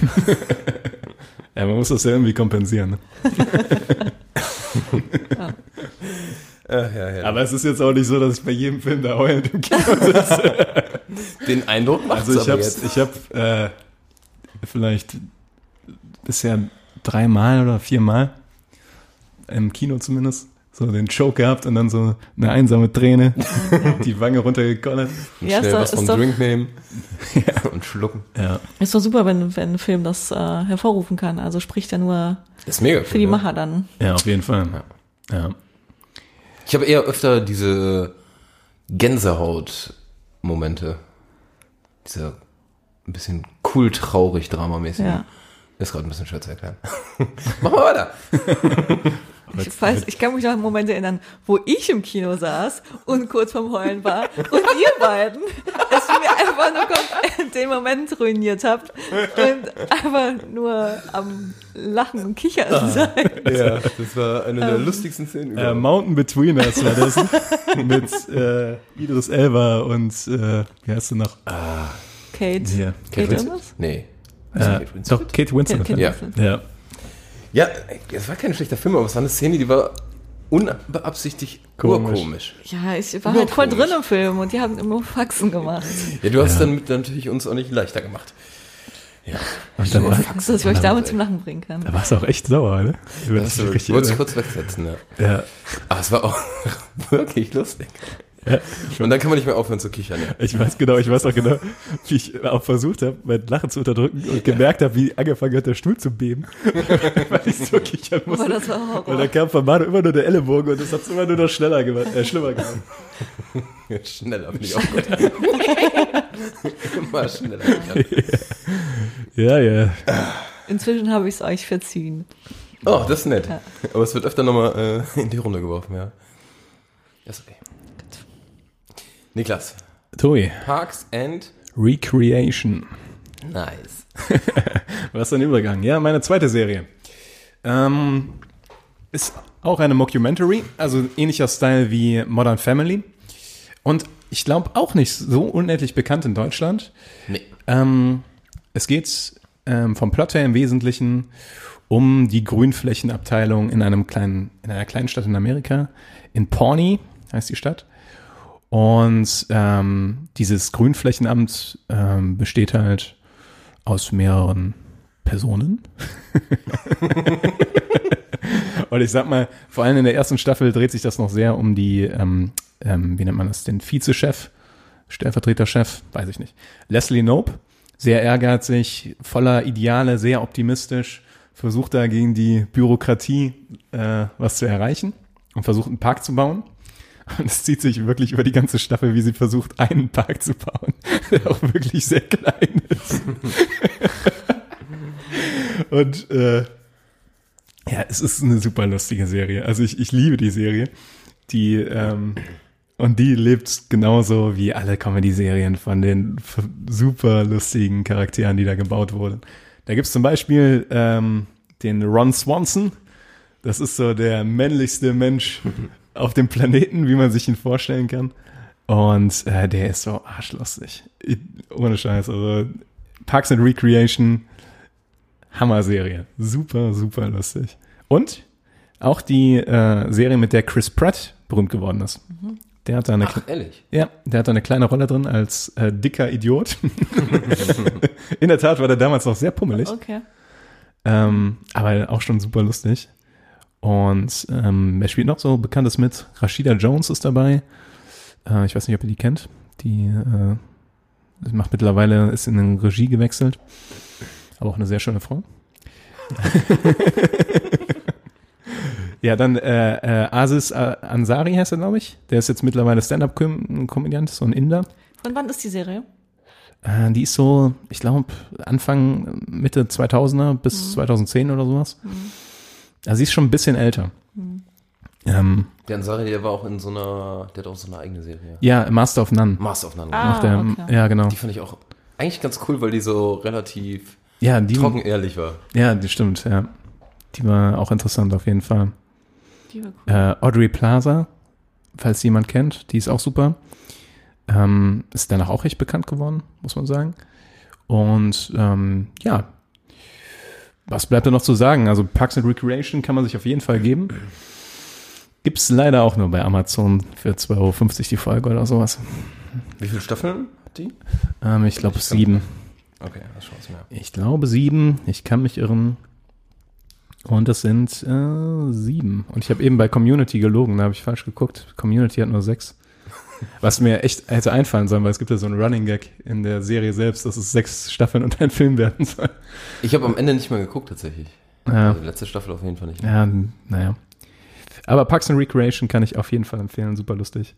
A: Ja, man muss das ja irgendwie kompensieren. Ne?
E: Ach, ja, ja.
A: Aber es ist jetzt auch nicht so, dass ich bei jedem Film da heulend im Kino sitze.
E: Den Eindruck macht
A: Also ich
E: aber jetzt.
A: ich hab äh, vielleicht bisher dreimal oder viermal im Kino zumindest so den Choke gehabt und dann so eine einsame Träne, die Wange runtergekollert.
F: Ja, ist
E: Schnell
F: doch,
E: was vom
F: ist, doch,
E: Drink nehmen und schlucken.
A: Ja.
F: ist doch super, wenn, wenn ein Film das äh, hervorrufen kann. Also spricht ja nur
E: ist mega
F: für die
E: cool, ne?
F: Macher dann.
A: ja, auf jeden Fall. Ja.
E: Ich habe eher öfter diese Gänsehaut-Momente. Diese ein bisschen cool traurig dramamäßig.
F: Ja.
E: Ist gerade ein bisschen schwer zu erklären. Machen wir weiter.
F: Ich weiß, ich kann mich noch an Momente erinnern, wo ich im Kino saß und kurz vorm Heulen war und ihr beiden es mir einfach nur den Moment ruiniert habt und einfach nur am Lachen und Kichern seid.
E: Ja, das war eine der lustigsten Szenen
A: Äh,
E: überhaupt.
A: Mountain Between Us war das mit äh, Idris Elba und äh, wie heißt du noch?
F: Kate.
A: Ja.
F: Kate
E: Winslet?
F: irgendwas?
E: Nee.
A: Äh,
E: Kate Winslet?
A: doch, Kate Winslet.
F: Kate
E: Ja.
F: Winslet.
A: ja.
E: Ja, es war kein schlechter Film, aber es war eine Szene, die war unbeabsichtigt
A: Komisch.
E: urkomisch.
F: Ja, ich war halt voll
E: Urkomisch.
F: drin im Film und die haben immer Faxen gemacht.
E: Ja, du hast dann mit natürlich uns auch nicht leichter gemacht. Ja,
A: Und dann war,
F: Faxen, dass ich euch damit zum Lachen bringen kann.
A: da warst du auch echt sauer, ne?
E: Du wolltest kurz wegsetzen, ja.
A: ja.
E: Aber es war auch wirklich lustig.
A: Ja.
E: Und dann kann man nicht mehr aufhören zu kichern, ja.
A: Ich weiß genau, ich weiß auch genau, wie ich auch versucht habe, mein Lachen zu unterdrücken und gemerkt habe, wie angefangen hat, der Stuhl zu beben. Weil ich so kichern musste.
F: Aber das war
A: Und
F: Horror.
A: dann kam von Manu immer nur der Ellenbogen und das hat es immer nur noch schneller gemacht, äh, schlimmer gemacht.
E: Schneller bin ich auch gut. Immer schneller.
A: Ja, ja.
F: Inzwischen habe ich es euch verziehen.
E: Oh, das ist nett.
F: Ja.
E: Aber es wird öfter nochmal äh, in die Runde geworfen, ja. Ja, ist okay. Niklas,
A: Tobi,
E: Parks and
A: Recreation.
E: Nice.
A: Was ist ein Übergang? Ja, meine zweite Serie. Ähm, ist auch eine Mockumentary, also ähnlicher Style wie Modern Family. Und ich glaube auch nicht so unendlich bekannt in Deutschland.
E: Nee.
A: Ähm, es geht ähm, vom Plot her im Wesentlichen um die Grünflächenabteilung in einem kleinen, in einer kleinen Stadt in Amerika. In Pawnee heißt die Stadt. Und ähm, dieses Grünflächenamt ähm, besteht halt aus mehreren Personen. Und ich sag mal, vor allem in der ersten Staffel dreht sich das noch sehr um die, ähm, ähm, wie nennt man das, den Vizechef, Stellvertreterchef, weiß ich nicht. Leslie Nope, sehr ehrgeizig, voller Ideale, sehr optimistisch, versucht da gegen die Bürokratie äh, was zu erreichen und versucht einen Park zu bauen. Und es zieht sich wirklich über die ganze Staffel, wie sie versucht, einen Park zu bauen, der auch wirklich sehr klein ist. Und äh, ja, es ist eine super lustige Serie. Also ich, ich liebe die Serie. Die, ähm, und die lebt genauso wie alle Comedy-Serien von den super lustigen Charakteren, die da gebaut wurden. Da gibt's zum Beispiel ähm, den Ron Swanson. Das ist so der männlichste Mensch auf dem Planeten, wie man sich ihn vorstellen kann. Und äh, der ist so arschlustig. Ich, ohne Scheiß. Also Parks and Recreation, Hammer-Serie. Super, super lustig. Und auch die äh, Serie, mit der Chris Pratt berühmt geworden ist. Der hat da eine,
E: Ach, ehrlich?
A: ja, der hat da eine kleine Rolle drin als äh, dicker Idiot. In der Tat war der damals noch sehr pummelig.
F: Okay.
A: Ähm, aber auch schon super lustig. Und ähm, wer spielt noch so Bekanntes mit? Rashida Jones ist dabei. Äh, ich weiß nicht, ob ihr die kennt. Die äh, macht mittlerweile, ist in eine Regie gewechselt. Aber auch eine sehr schöne Frau. ja, dann äh, äh, Aziz äh, Ansari heißt er, glaube ich. Der ist jetzt mittlerweile Stand-Up-Komödiant, so ein Inder.
F: Von wann ist die Serie?
A: Äh, die ist so, ich glaube, Anfang, Mitte 2000er bis 2010 oder sowas. Also sie ist schon ein bisschen älter. Ähm,
E: Der Ansari, der war auch in so einer, der hat auch so eine eigene Serie.
A: ja, Master of None.
E: Master of None.
F: Ah.
A: Macht der,
F: okay.
A: Ja, genau.
E: Die fand ich auch eigentlich ganz cool, weil die so relativ
A: Ja, die,
E: trocken ehrlich war.
A: ja, die stimmt, ja. Die war auch interessant auf jeden Fall.
F: Die war cool.
A: Äh, Audrey Plaza, falls jemand kennt, die ist auch super. Ähm, ist danach auch recht bekannt geworden, muss man sagen. Und ähm, ja, was bleibt da noch zu sagen? Also Parks and Recreation kann man sich auf jeden Fall geben. Gibt's leider auch nur bei Amazon für 2,50 Euro die Folge oder sowas.
E: Wie viele Staffeln hat die?
A: Ähm, ich glaube sieben.
E: Okay, das schaut's mir.
A: Ich glaube sieben. Ich kann mich irren. Und es sind äh, sieben. Und ich habe eben bei Community gelogen, da habe ich falsch geguckt. Community hat nur sechs. Was mir echt hätte einfallen sollen, weil es gibt ja so einen Running Gag in der Serie selbst, dass es sechs Staffeln und ein Film werden soll.
E: Ich habe am Ende nicht mehr geguckt, tatsächlich.
A: Ja,
E: Also, die letzte Staffel auf jeden Fall nicht. mehr.
A: ja naja. Aber Parks and Recreation kann ich auf jeden Fall empfehlen, super lustig.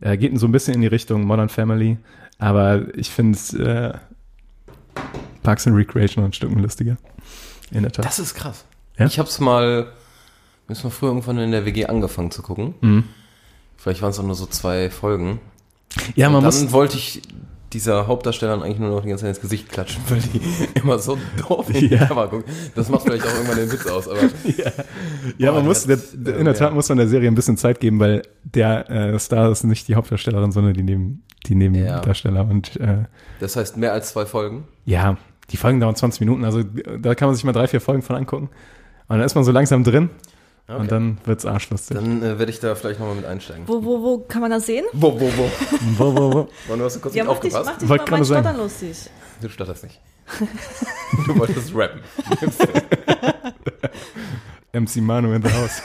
A: Äh, geht so ein bisschen in die Richtung Modern Family, aber ich finde äh, Parks and Recreation noch ein Stück lustiger. In der Tat.
E: Das ist krass.
A: Ja?
E: Ich hab's mal, wir haben mal früher irgendwann in der WG angefangen zu gucken.
A: Mhm.
E: Vielleicht waren es auch nur so zwei Folgen.
A: Ja, man
E: Und dann
A: muss.
E: wollte ich dieser Hauptdarstellern eigentlich nur noch die ganze Zeit ins Gesicht klatschen, weil die immer so doof in die
A: Ja.
E: Kamera gucken. Das macht vielleicht auch irgendwann den Witz aus, aber
A: Ja, man
E: Boah,
A: muss,
E: das-
A: der, in der
E: ja.
A: Tat muss man der Serie ein bisschen Zeit geben, weil der äh, Star ist nicht die Hauptdarstellerin, sondern die neben, die Nebendarsteller. Und äh,
E: Das heißt mehr als zwei Folgen.
A: ja, die Folgen dauern 20 Minuten, also da kann man sich mal drei, vier Folgen von angucken. Und dann ist man so langsam drin
E: Okay.
A: und dann wird's arschlustig.
E: Dann äh, werde ich da vielleicht nochmal mit einsteigen.
F: Wo, wo, wo kann man das sehen?
E: Wo, wo, wo?
A: Wo, wo, wo?
E: Wann hast du kurz
F: Ja,
E: nicht
F: mach dich,
E: aufgepasst?
F: mach dich
A: Wollte
F: mal mein. Stottern lustig.
E: Du stotterst nicht. du wolltest rappen.
A: MC Manu in the house.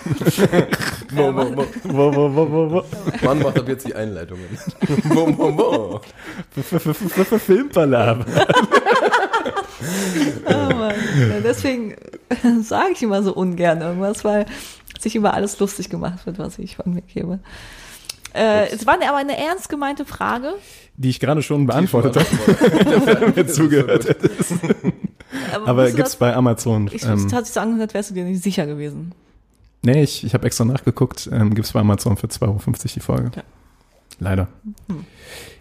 E: Wo, wo, wo.
A: wo, wo, wo, wo, wo?
E: Mann macht ab jetzt die Einleitungen. wo, wo, wo.
A: Filmpalab.
F: Oh Mann. Deswegen sage ich immer so ungern irgendwas, weil sich über alles lustig gemacht wird, was ich von mir gebe. Äh, es war aber eine ernst gemeinte Frage.
A: Die ich gerade schon beantwortet habe, mir zugehört hättest. Aber
F: du
A: gibt's
F: das?
A: bei Amazon.
F: Ich
A: ähm,
F: hat sich so angehört, wärst du dir nicht sicher gewesen.
A: nee, ich, ich habe extra nachgeguckt. Ähm, gibt's bei Amazon für 2,50 Euro die Folge.
F: Ja.
A: Leider.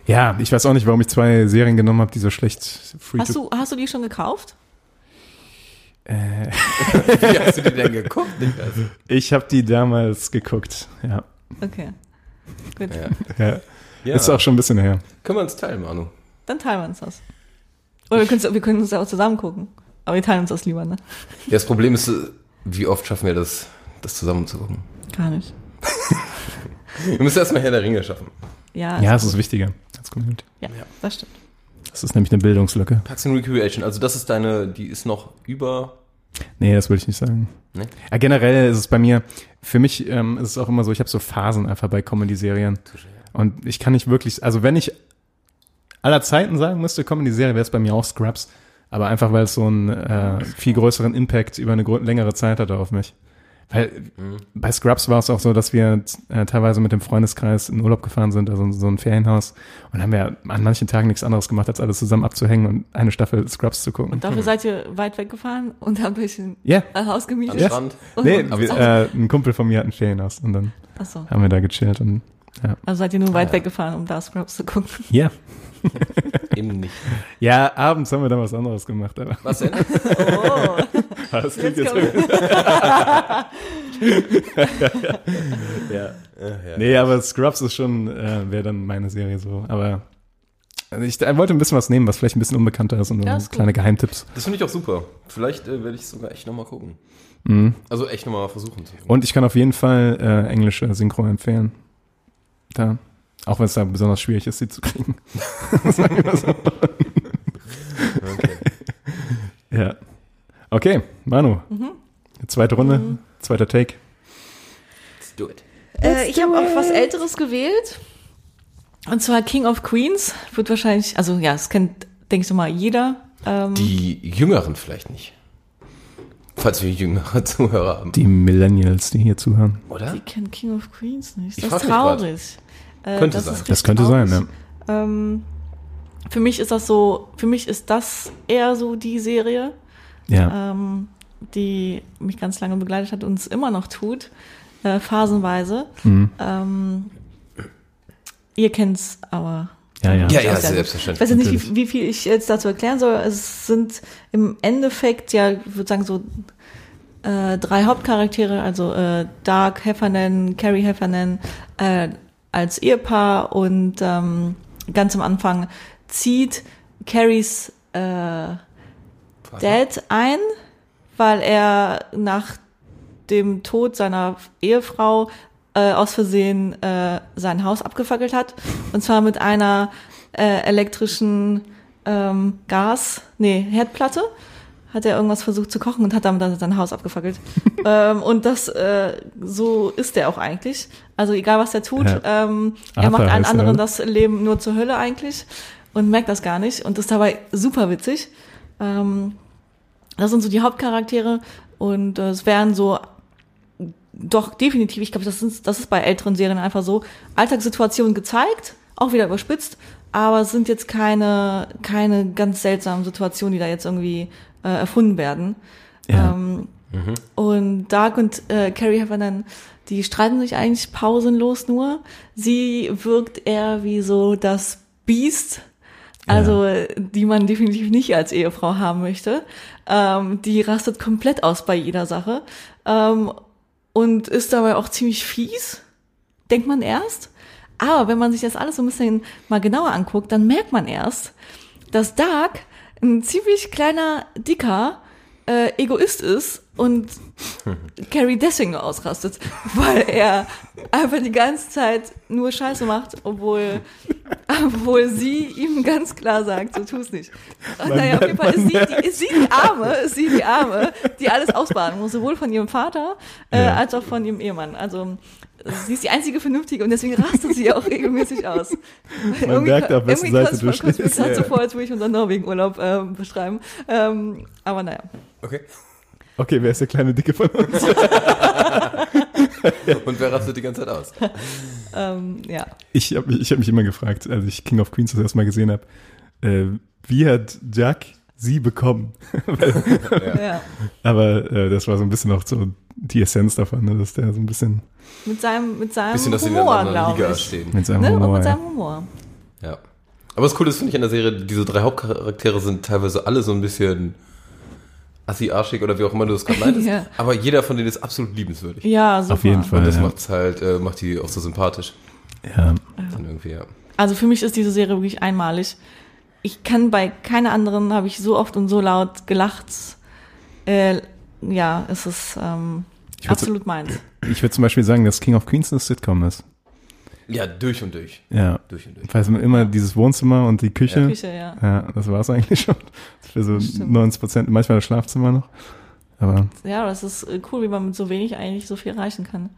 A: Ja, ich weiß auch nicht, warum ich zwei Serien genommen habe, die so schlecht free
F: Hast
A: to
F: du, hast du die schon gekauft?
A: Äh,
E: Wie hast du die denn geguckt?
A: Ich habe die damals geguckt. Ja.
F: Okay. Gut.
E: Ja.
A: ja.
E: ja.
A: Ist auch schon ein bisschen her.
E: Können wir uns teilen, Manu?
F: Dann teilen wir uns das. Oder wir können wir können uns ja auch zusammen gucken. Aber wir teilen uns das lieber, ne?
E: Ja, das Problem ist, wie oft schaffen wir das, das zusammen zu gucken?
F: Gar nicht.
E: Wir müssen erstmal Herr der Ringe schaffen.
F: Ja,
A: Ja, es ist wichtiger als Community.
F: ja, das stimmt.
A: Das ist nämlich eine Bildungslücke.
E: Parks and Recreation, also das ist deine, die ist noch über.
A: Nee, das würde ich nicht sagen.
E: Nee?
A: Ja, generell ist es bei mir, für mich ähm, ist es auch immer so, ich habe so Phasen einfach bei Comedy-Serien. Und ich kann nicht wirklich, also wenn ich aller Zeiten sagen müsste, Comedy-Serie, wäre es bei mir auch Scrubs. Aber einfach, weil es so einen äh, viel größeren Impact über eine längere Zeit hatte auf mich. Weil bei Scrubs war es auch so, dass wir äh, teilweise mit dem Freundeskreis in Urlaub gefahren sind, also in so ein Ferienhaus. Und haben wir an manchen Tagen nichts anderes gemacht, als alles zusammen abzuhängen und eine Staffel Scrubs zu gucken.
F: Und dafür seid ihr weit weggefahren und habt euch ein
A: Ja.
F: Haus gemietet.
E: Am Strand.
A: Nee,
F: Und-
A: wir, äh, ein Kumpel von mir hat ein Ferienhaus und dann
F: Achso.
A: haben wir da gechillt und ja.
F: Also seid ihr nur weit
E: ja.
F: weggefahren, um da Scrubs zu gucken.
A: Ja.
E: Eben nicht.
A: Ja, abends haben wir dann was anderes gemacht, aber
E: Was denn?
F: Oh,
A: das klingt
F: jetzt
A: jetzt
F: kommt,
A: ja. Nee, aber Scrubs ist schon, äh, wäre dann meine Serie so. Aber also ich äh, wollte ein bisschen was nehmen, was vielleicht ein bisschen unbekannter ist und
F: Ja, ist gut.
A: kleine Geheimtipps.
E: Das finde ich auch super. Vielleicht äh, werde ich sogar echt nochmal gucken.
A: Mhm.
E: Also echt nochmal versuchen zu gucken.
A: Und ich kann auf jeden Fall äh, englische Synchro empfehlen. Da. Auch wenn es da besonders schwierig ist, sie zu kriegen. Sagen wir mal so.
E: Okay.
A: Ja. Okay, Manu.
F: Mhm.
A: Zweite Runde, zweiter Take.
E: Let's do it.
F: äh, ich habe auch was Älteres gewählt. Und zwar King of Queens. Wird wahrscheinlich, also ja, es kennt, denke ich mal, jeder. Ähm,
E: Die Jüngeren vielleicht nicht. Falls wir jüngere Zuhörer haben.
A: Die Millennials, die hier zuhören.
E: Oder?
F: die kennen King of Queens nicht.
E: Ich
F: Das ist traurig. Äh,
E: Könnte
F: das
E: sein.
F: ist
A: Das könnte sein,
F: traurig.
A: ja.
F: Ähm, für mich ist das so, für mich ist das eher so die Serie,
A: Ja.
F: ähm, die mich ganz lange begleitet hat und es immer noch tut, äh, phasenweise.
A: Mhm.
F: Ähm, ihr kennt's, aber
A: Ja, ja.
E: Ja, ja,
F: Ist ja gut.
E: selbstverständlich.
F: ich weiß ja nicht, wie, wie viel ich jetzt dazu erklären soll. Es sind im Endeffekt ja, ich würde sagen, so äh, drei Hauptcharaktere, also äh, Dark Heffernan, Carrie Heffernan äh, als Ehepaar und ähm, ganz am Anfang zieht Carries äh, Dad ein, weil er nach dem Tod seiner Ehefrau äh, aus Versehen äh, sein Haus abgefackelt hat. Und zwar mit einer äh, elektrischen ähm, Gas, nee, Herdplatte. Hat er irgendwas versucht zu kochen und hat damit dann sein Haus abgefackelt. ähm, und das, äh, so ist er auch eigentlich. Also egal was er tut,
A: Ja.
F: ähm, er
A: Arthur
F: macht allen
A: er,
F: anderen das Leben nur zur Hölle eigentlich und merkt das gar nicht und ist dabei super witzig. Ähm, das sind so die Hauptcharaktere und äh, es wären so doch definitiv, ich glaube, das, ist- das ist bei älteren Serien einfach so, Alltagssituationen gezeigt, auch wieder überspitzt, aber es sind jetzt keine, keine ganz seltsamen Situationen, die da jetzt irgendwie äh, erfunden werden.
A: Ja.
F: Ähm, Und Dark und äh, Carrie Heffernan, die streiten sich eigentlich pausenlos nur. Sie wirkt eher wie so das Biest, also äh, die man definitiv nicht als Ehefrau haben möchte. Ähm, die rastet komplett aus bei jeder Sache ähm, und ist dabei auch ziemlich fies, denkt man erst. Aber wenn man sich das alles so ein bisschen mal genauer anguckt, dann merkt man erst, dass Dark ein ziemlich kleiner, dicker äh, Egoist ist und Carrie nur ausrastet, weil er einfach die ganze Zeit nur Scheiße macht, obwohl, obwohl sie ihm ganz klar sagt, so tu's nicht. Und naja, auf jeden Fall ist sie, die, ist sie die Arme, ist sie die Arme, die alles ausbaden muss, sowohl von ihrem Vater äh,
A: Ja.
F: als auch von ihrem Ehemann. Also sie ist die einzige Vernünftige und deswegen rastet sie auch regelmäßig aus.
A: Man merkt, auf wessen Seite du
F: kommt mir
A: stehst.
F: gerade so vor, als würde ich unseren Norwegen-Urlaub ähm, beschreiben. Ähm, aber naja.
E: Okay.
A: Okay, wer ist der kleine Dicke von uns?
E: Und wer rastet die ganze Zeit aus?
F: Ähm, ja.
A: Ich habe ich hab mich immer gefragt, als ich King of Queens das erste Mal gesehen habe, äh, wie hat Jack sie bekommen?
F: ja.
A: Aber äh, das war so ein bisschen auch so die Essenz davon, ne, dass der so ein bisschen
F: Mit seinem, mit seinem
E: Bisschen, dass sie in
F: Humor,
E: einer Liga
F: ich.
E: stehen.
A: mit seinem
F: Ne? Und
A: Humor.
F: mit
A: ja.
F: seinem Humor.
E: Ja. Aber das Coole ist, finde ich, an der Serie, diese drei Hauptcharaktere sind teilweise alle so ein bisschen assi-arschig oder wie auch immer du das gerade meintest.
F: Ja.
E: Aber jeder von denen ist absolut liebenswürdig.
F: Ja, super.
A: Auf jeden Fall.
E: Und das
A: ja.
E: macht's halt, äh, macht die auch so sympathisch.
A: Ja.
E: Dann irgendwie, ja.
F: Also für mich ist diese Serie wirklich einmalig. Ich kann bei keiner anderen, habe ich so oft und so laut gelacht. Äh, ja, es ist ähm,
A: würd
F: absolut meins.
A: Ich würde zum Beispiel sagen, dass King of Queens eine Sitcom ist.
E: Ja, durch und durch.
A: Ja.
E: Durch und durch.
A: Weil es immer dieses Wohnzimmer und die Küche.
F: Küche, ja.
A: Ja, das war es eigentlich schon. Für so
F: Stimmt.
A: 90 Prozent, manchmal das Schlafzimmer noch. Aber
F: Ja, das ist äh, cool, wie man mit so wenig eigentlich so viel erreichen kann.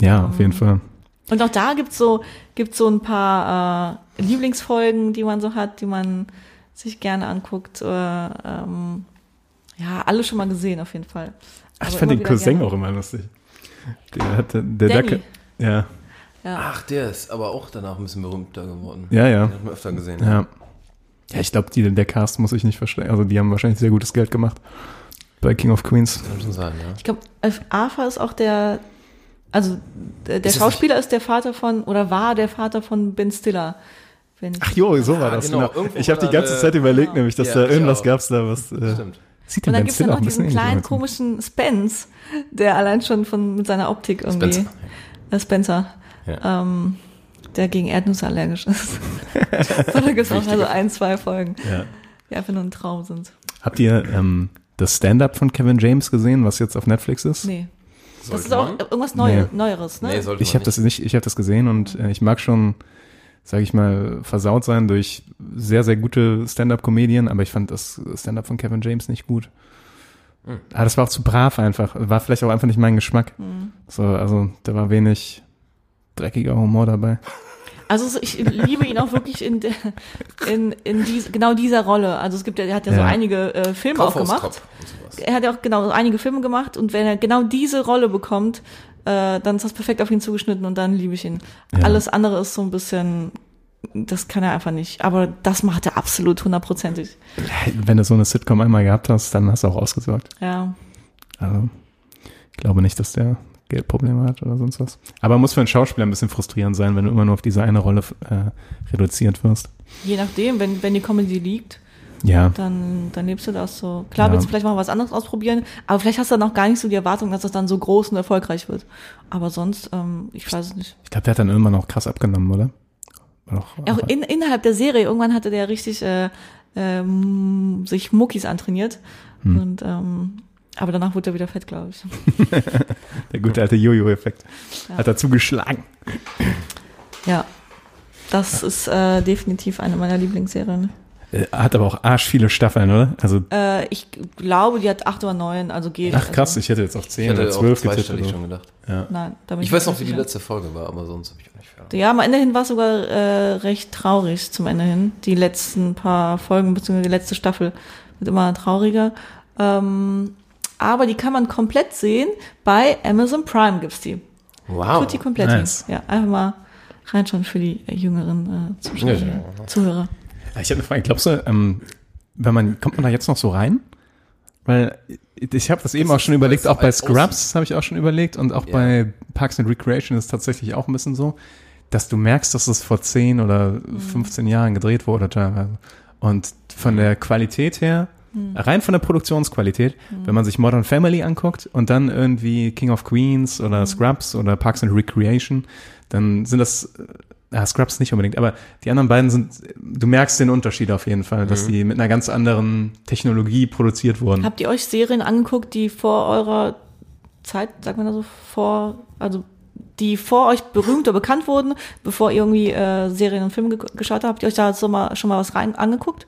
A: ja, auf jeden Fall.
F: Und auch da gibt's so, gibt's so ein paar äh, Lieblingsfolgen, die man so hat, die man sich gerne anguckt. Äh, ähm, ja, alle schon mal gesehen auf jeden Fall.
A: Ach, ich fand den Cousin
F: gerne.
A: auch immer lustig. Der hatte, der
F: Danny.
A: Dacke. Ja,
F: Ja.
E: Ach, der ist aber auch danach ein bisschen berühmter geworden.
A: ja, ja.
E: Den hat man öfter gesehen.
A: Ja, ja ich glaube, der Cast muss ich nicht verstehen. Also die haben wahrscheinlich sehr gutes Geld gemacht bei King of Queens.
E: Kann schon sein, ja.
F: Ich glaube, Arthur ist auch der, also der, der
E: Ist
F: Schauspieler ist der Vater von, oder war der Vater von Ben Stiller.
A: Ach jo, so war
E: Ah,
A: das.
E: genau.
A: Genau. Ich habe die ganze Zeit überlegt,
F: Genau.
A: nämlich, dass
E: Ja,
A: da irgendwas
E: auch.
A: gab's da, was äh,
E: Stimmt.
A: Sieht
F: und dann gibt's dann
A: Stiller
F: noch diesen kleinen
A: aus.
F: komischen Spence, der allein schon von mit seiner Optik irgendwie.
E: Spencer.
F: Äh, Spencer.
E: Ja.
F: Ähm, der gegen Erdnüsse allergisch ist. so, da gibt's auch also ein, zwei Folgen,
A: Ja.
F: die einfach nur ein Traum sind.
A: Habt ihr ähm, das Stand-up von Kevin James gesehen, was jetzt auf Netflix ist?
F: Nee. Das
E: Sollte
F: ist auch
E: man?
F: irgendwas Neu
A: Nee.
F: Neueres, ne?
E: Nee, sollte
A: Ich habe das nicht, ich habe das gesehen und äh, ich mag schon, sage ich mal, versaut sein durch sehr sehr gute Stand-up-Comedien, aber ich fand das Stand-up von Kevin James nicht gut.
E: Hm.
A: Ah, das war auch zu brav einfach, war vielleicht auch einfach nicht mein Geschmack.
F: Hm.
A: So, also da war wenig dreckiger Humor dabei.
F: Also so, ich liebe ihn auch wirklich in, der- in, in dies, genau dieser Rolle. Also es gibt ja, er hat ja, so
A: Ja.
F: einige äh, Filme auch gemacht.
E: Kaufhauskopf und sowas.
F: Er hat ja auch genau so einige Filme gemacht und wenn er genau diese Rolle bekommt, äh, dann ist das perfekt auf ihn zugeschnitten und dann liebe ich ihn.
A: Ja.
F: Alles andere ist so ein bisschen, das kann er einfach nicht. Aber das macht er absolut hundertprozentig.
A: Wenn du so eine Sitcom einmal gehabt hast, dann hast du auch ausgesorgt.
F: Ja.
A: Also ich glaube nicht, dass der Geldprobleme hat oder sonst was. Aber muss für einen Schauspieler ein bisschen frustrierend sein, wenn du immer nur auf diese eine Rolle äh, reduziert wirst.
F: Je nachdem, wenn, wenn die Comedy liegt,
A: Ja,
F: dann, dann lebst du das so. Klar,
A: Ja.
F: willst du vielleicht mal was anderes ausprobieren, aber vielleicht hast du dann auch gar nicht so die Erwartung, dass das dann so groß und erfolgreich wird. Aber sonst, ähm, ich weiß es nicht.
A: ich glaube, der hat dann irgendwann auch krass abgenommen, oder? Auch,
F: Auch in, innerhalb der Serie, irgendwann hatte der richtig äh, ähm, sich Muckis antrainiert.
A: Hm.
F: Und, ähm, aber danach wurde er wieder fett, glaube ich.
A: der gute alte Jojo-Effekt. Hat er zugeschlagen.
F: Ja. Das ist äh, definitiv eine meiner Lieblingsserien.
A: Äh, Hat aber auch arsch viele Staffeln, oder? Also,
F: Äh, ich glaube, die hat acht oder neun, also geht.
A: ach krass,
F: Also,
A: ich hätte jetzt auf
E: Ich
A: 10
E: hatte
A: oder
E: auch
A: 12 getippt. Oder
E: schon gedacht.
F: nein, da bin
E: Ich weiß noch, wie die letzte Folge war, aber sonst habe ich auch nicht verraten.
F: Ja, am Ende hin war es sogar äh, recht traurig zum Ende hin. Die letzten paar Folgen, beziehungsweise die letzte Staffel wird immer trauriger. Ähm, aber die kann man komplett sehen. Bei Amazon Prime gibt's die.
E: Wow.
F: Tutti komplett.
A: nice.
F: Ja, einfach mal reinschauen für die äh, jüngeren äh, Zuschauer,
E: Ja, ja.
F: Zuhörer.
A: Ja, Ich habe eine Frage. Glaubst du, ähm, wenn man, kommt man da jetzt noch so rein? Weil ich habe das eben
E: Das
A: auch schon überlegt, auch bei. Scrubs habe ich auch schon überlegt und auch
E: Ja.
A: bei Parks and Recreation ist es tatsächlich auch ein bisschen so, dass du merkst, dass es vor 10 oder
F: Mhm.
A: 15 Jahren gedreht wurde teilweise. Und von der Qualität her,
F: Mhm.
A: rein von der Produktionsqualität, wenn man sich Modern Family anguckt und dann irgendwie King of Queens
F: Mhm.
A: oder Scrubs oder Parks and Recreation, dann sind das ja, Scrubs nicht unbedingt, aber die anderen beiden sind, du merkst den Unterschied auf jeden Fall, dass die mit einer ganz anderen Technologie produziert wurden.
F: Habt ihr euch Serien angeguckt, die vor eurer Zeit, sagt man da so, vor, also die vor euch berühmt oder bekannt wurden, bevor ihr irgendwie äh, Serien und Filme ge geschaut habt? Habt ihr euch da so mal, schon mal was rein angeguckt?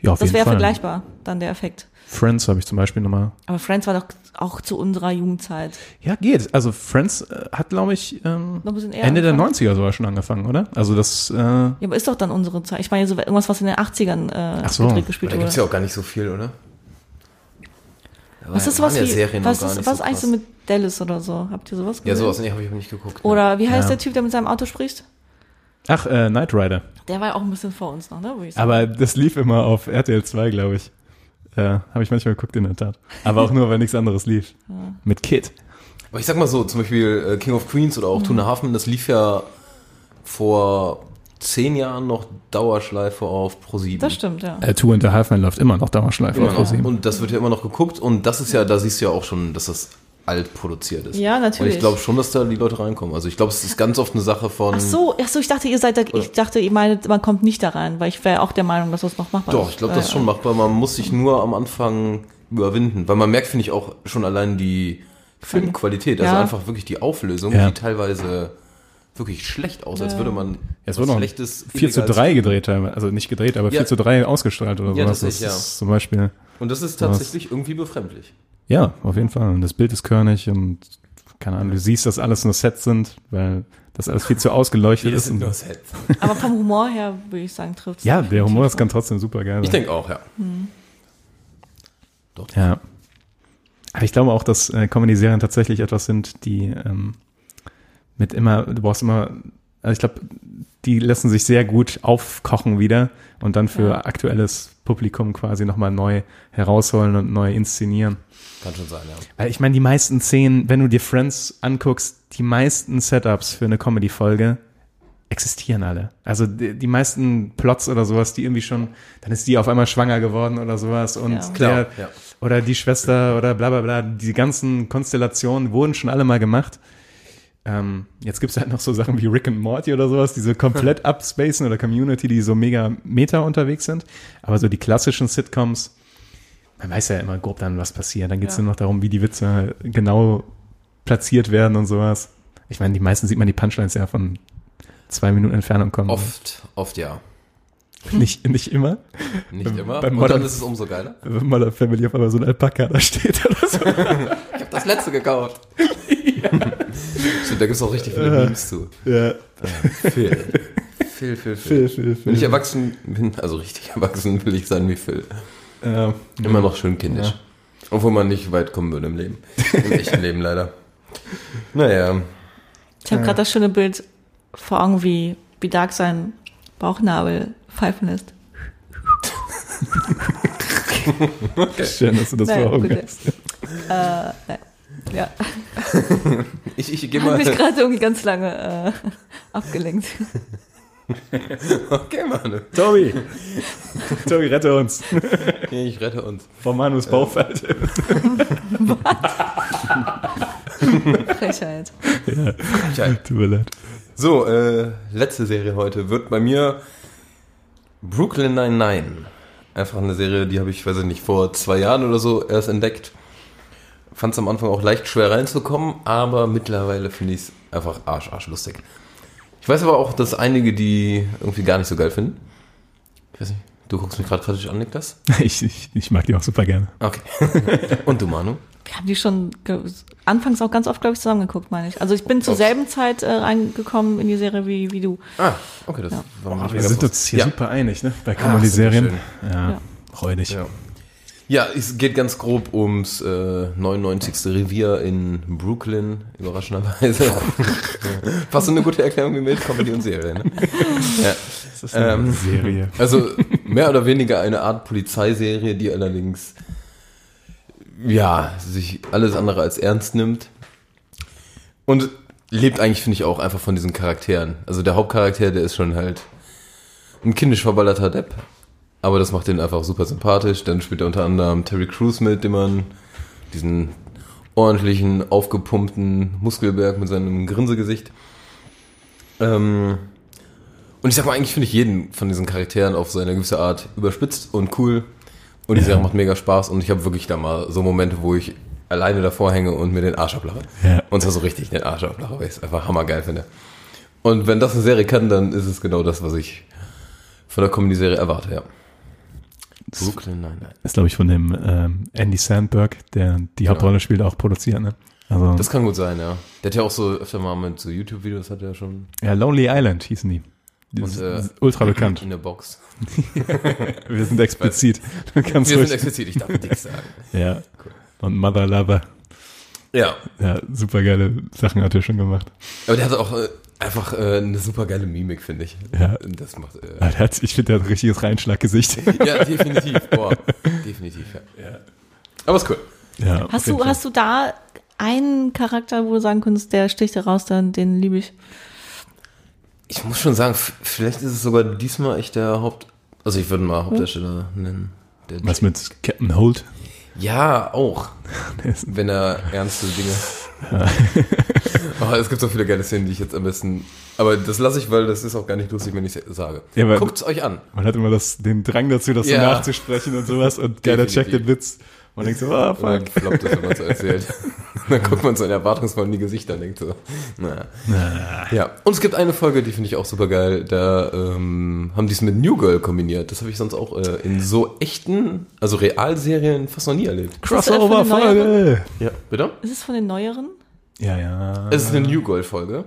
A: ja, auf
F: Das
A: jeden
F: wäre
A: Fall.
F: vergleichbar, dann der Effekt.
A: Friends habe ich zum Beispiel nochmal.
F: Aber Friends war doch auch zu unserer Jugendzeit.
A: Ja, geht. Also Friends äh, hat, glaube ich, ähm, Ende der
F: angefangen.
A: 90er sogar schon angefangen, oder? Also das, äh,
F: Ja, aber ist doch dann unsere Zeit. Ich meine, so irgendwas, was in den 80ern äh,
A: Ach so.
F: gespielt
E: Da
F: wurde.
E: gibt's ja auch gar nicht so viel, oder? Da
F: was ist sowas
E: ja
F: wie,
E: Serien
F: was ist, was
E: so
F: eigentlich so mit Dallas oder so? Habt ihr sowas
E: Ja,
F: gesehen?
E: sowas nee, habe ich nicht geguckt.
F: Oder wie heißt
A: Ja.
F: der Typ, der mit seinem Auto spricht?
A: ach, äh, Knight Rider.
F: Der war ja auch ein bisschen vor uns noch, ne?
A: Aber das lief immer auf RTL 2, glaube ich. Äh, habe ich manchmal geguckt in der Tat. Aber auch nur, wenn nichts anderes lief. Mit Kid.
E: Aber ich sag mal so, zum Beispiel äh, King of Queens oder auch
F: Mhm.
E: Tuna Hafen, das lief ja vor zehn Jahren noch Dauerschleife auf Pro7.
F: Das stimmt, ja.
A: Äh, Two and a Half Men läuft immer noch Dauerschleife
E: Immer
A: auf
E: noch.
A: ProSieben.
E: Und das wird ja immer noch geguckt und das ist ja, da siehst du ja auch schon, dass das alt produziert ist.
F: Ja, natürlich.
E: Und ich glaube schon, dass da die Leute reinkommen. Also ich glaube, es ist ganz oft eine Sache von.
F: Ach so, ach so, ich dachte, ihr seid da, ich dachte, ihr meinet, man kommt nicht da rein, weil ich wäre auch der Meinung, dass das noch machbar
E: Doch,
F: ist.
E: ich glaube, das ist schon machbar. Man muss sich nur am Anfang überwinden. Weil man merkt, finde ich, auch schon allein die Filmqualität. Also
F: Ja.
E: einfach wirklich die Auflösung,
A: Ja.
E: die teilweise wirklich schlecht aus, als würde man
A: Es wurde noch
E: schlechtes
A: 4 zu
E: illegales
A: 3
E: Film-
A: gedreht, teilweise. also nicht gedreht, aber 4
E: Ja.
A: zu 3 ausgestrahlt oder
E: Ja,
A: sowas. Das
E: ja.
A: ist zum Beispiel,
E: Und das ist tatsächlich irgendwie befremdlich.
A: Ja, auf jeden Fall. Und das Bild ist körnig und keine Ahnung, du siehst, dass alles nur Sets sind, weil das alles viel zu ausgeleuchtet ist. Und,
E: Sets.
F: Aber vom Humor her würde ich sagen, trifft
A: ja, der Humor ist kann trotzdem super geil sein.
E: Ich denke auch, ja.
A: Ja. Aber ich glaube auch, dass äh, Comedy-Serien tatsächlich etwas sind, die ähm, mit immer, du brauchst immer, also ich glaube, die lassen sich sehr gut aufkochen wieder und dann für
F: Ja.
A: aktuelles Publikum quasi nochmal neu herausholen und neu inszenieren.
E: Kann schon sein, ja.
A: Weil ich meine, die meisten Szenen, wenn du dir Friends anguckst, die meisten Setups für eine Comedy-Folge existieren alle. Also die, die meisten Plots oder sowas, die irgendwie schon, dann ist die auf einmal schwanger geworden oder sowas und
F: Ja.
E: Klar,
A: der,
E: ja.
A: oder die Schwester oder bla bla bla, die ganzen Konstellationen wurden schon alle mal gemacht. Ähm, jetzt gibt's halt noch so Sachen wie Rick and Morty oder sowas, die so komplett upspacen oder Community, die so mega meta unterwegs sind. Aber so die klassischen Sitcoms, man weiß ja immer grob dann, was passiert. Dann geht's
F: Ja.
A: nur noch darum, wie die Witze genau platziert werden und sowas. Ich meine, die meisten sieht man die Punchlines ja von zwei Minuten Entfernung kommen.
E: Oft, oft ja.
A: Nicht, nicht immer.
E: Nicht immer.
A: beim
E: Und dann
A: Modern-
E: ist es umso geiler.
A: Wenn mal der Family auf einmal so ein Alpaka da steht oder so.
E: Ich habe das letzte gekauft. Stimmt, da gibt's auch richtig viele Memes zu.
A: ja.
E: Phil. Phil, Phil, Phil.
A: Phil, Phil,
E: Wenn ich
A: Phil.
E: erwachsen bin, also richtig erwachsen, will ich sein wie Phil.
A: Ja.
E: Immer noch schön kindisch.
A: Ja.
E: Obwohl man nicht weit kommen würde im Leben. Im echten Leben leider. Naja.
F: Ich habe gerade das schöne Bild vor Augen, wie, wie Dark sein Bauchnabel pfeifen lässt.
A: Schön, dass du das
F: Naja,
A: vor Augen
F: gut,
A: hast.
F: Äh, ja,
E: Ich, ich gehe mal.
F: mich gerade irgendwie ganz lange äh, abgelenkt.
E: Okay, Manu.
A: Tobi! Tobi, rette uns.
E: Ich rette uns.
A: Vor Manus Bauchfalte.
F: Frechheit.
E: Tja.
A: Tut mir leid.
E: So, äh, letzte Serie heute wird bei mir Brooklyn 99. Einfach eine Serie, die habe ich, weiß ich nicht, vor zwei Jahren oder so erst entdeckt. Fand es am Anfang auch leicht schwer reinzukommen, aber mittlerweile finde ich es einfach arsch, arsch lustig. Ich weiß aber auch, dass einige die irgendwie gar nicht so geil finden. Ich weiß nicht, du guckst mich gerade kritisch an, Niklas?
A: Ich, ich, ich mag die auch super gerne.
E: Okay. Und du, Manu?
F: Wir haben die schon anfangs auch ganz oft, glaube ich, zusammengeguckt, meine ich. Also ich bin zur selben Zeit äh, reingekommen in die Serie wie, wie du.
E: Ah, okay, das war mir nicht
A: Wir sind uns hier
E: ja.
A: super einig, ne? Bei
E: Ah,
A: Comedy-Serien.
E: sind
A: Ja,
F: Ja.
A: freudig.
E: Ja. Ja, es geht ganz grob ums äh, 99. Revier in Brooklyn, überraschenderweise. Fast so eine gute Erklärung wie mit Comedy und Serie. Ne? Ja.
A: Das ist eine
E: Ähm,
A: Serie.
E: Also mehr oder weniger eine Art Polizeiserie, die allerdings ja sich alles andere als ernst nimmt und lebt eigentlich finde ich auch einfach von diesen Charakteren. Also der Hauptcharakter, der ist schon halt ein kindisch verballerter Depp, aber das macht den einfach super sympathisch. Dann spielt er unter anderem Terry Crews mit, dem man diesen ordentlichen, aufgepumpten Muskelberg mit seinem Grinsegesicht. Ähm, Und ich sag mal, eigentlich finde ich jeden von diesen Charakteren auf seine gewisse Art überspitzt und cool. Und die Serie macht mega Spaß und ich habe wirklich da mal so Momente, wo ich alleine davor hänge und mir den Arsch ablache.
A: Ja.
E: Und zwar so richtig den Arsch ablache, weil ich es einfach hammergeil finde. Und wenn das eine Serie kann, dann ist es genau das, was ich von der Comedy-Serie erwarte, ja. Brooklyn, nein, nein.
A: Ist, glaube ich, von dem ähm, Andy Sandberg, der die Hauptrolle spielt, auch produziert, ne? Also,
E: Das kann gut sein, ja. Der hat ja auch so öfter mal mit so YouTube-Videos, hat er ja schon
A: ja, Lonely Island hießen die. Das
E: Und, äh,
A: ist ultra bekannt.
E: in der Box.
A: Wir sind explizit.
E: Wir sind
A: ruhig.
E: explizit, ich darf nichts sagen.
A: Ja. Und Mother Lover.
E: Ja,
A: Ja, super geile Sachen hat er schon gemacht.
E: aber der hat auch äh, einfach äh, eine super geile Mimik, finde ich.
A: Ja.
E: Das macht, äh,
A: Ja, der hat, ich finde, der hat ein richtiges Reinschlaggesicht.
E: ja, definitiv, boah, definitiv, ja. Aber ist cool.
A: ja,
F: Hast du, hast du da einen Charakter, wo du sagen könntest, der sticht heraus, dann den liebe ich?
E: Ich muss schon sagen, vielleicht ist es sogar diesmal echt der Haupt... Also ich würde mal Hauptdarsteller nennen. Der
A: Was mit Captain Holt?
E: Ja, auch. Wenn er ernste Dinge... oh, es gibt so viele geile Szenen, die ich jetzt am besten... Aber das lasse ich, weil das ist auch gar nicht lustig, wenn ich es sage.
A: Ja, aber-
E: Guckt's euch an.
A: Man hat immer das, den Drang dazu, das so
E: Ja.
A: nachzusprechen und sowas und keiner checkt den Witz. Man denkt so, ah,
E: Und dann
A: fuck.
E: floppt es, wenn man so erzählt. dann guckt man so in erwartungsvoll in die Gesichter und denkt so, naja. Ja, und es gibt eine Folge, die finde ich auch super geil. Da ähm, haben die es mit New Girl kombiniert. Das habe ich sonst auch äh, in so echten, also Realserien fast noch nie erlebt.
F: das,
A: Crossover-Folge.
E: Ja, bitte?
F: Ist es von den neueren?
A: Ja, ja.
E: Es ist eine New Girl-Folge.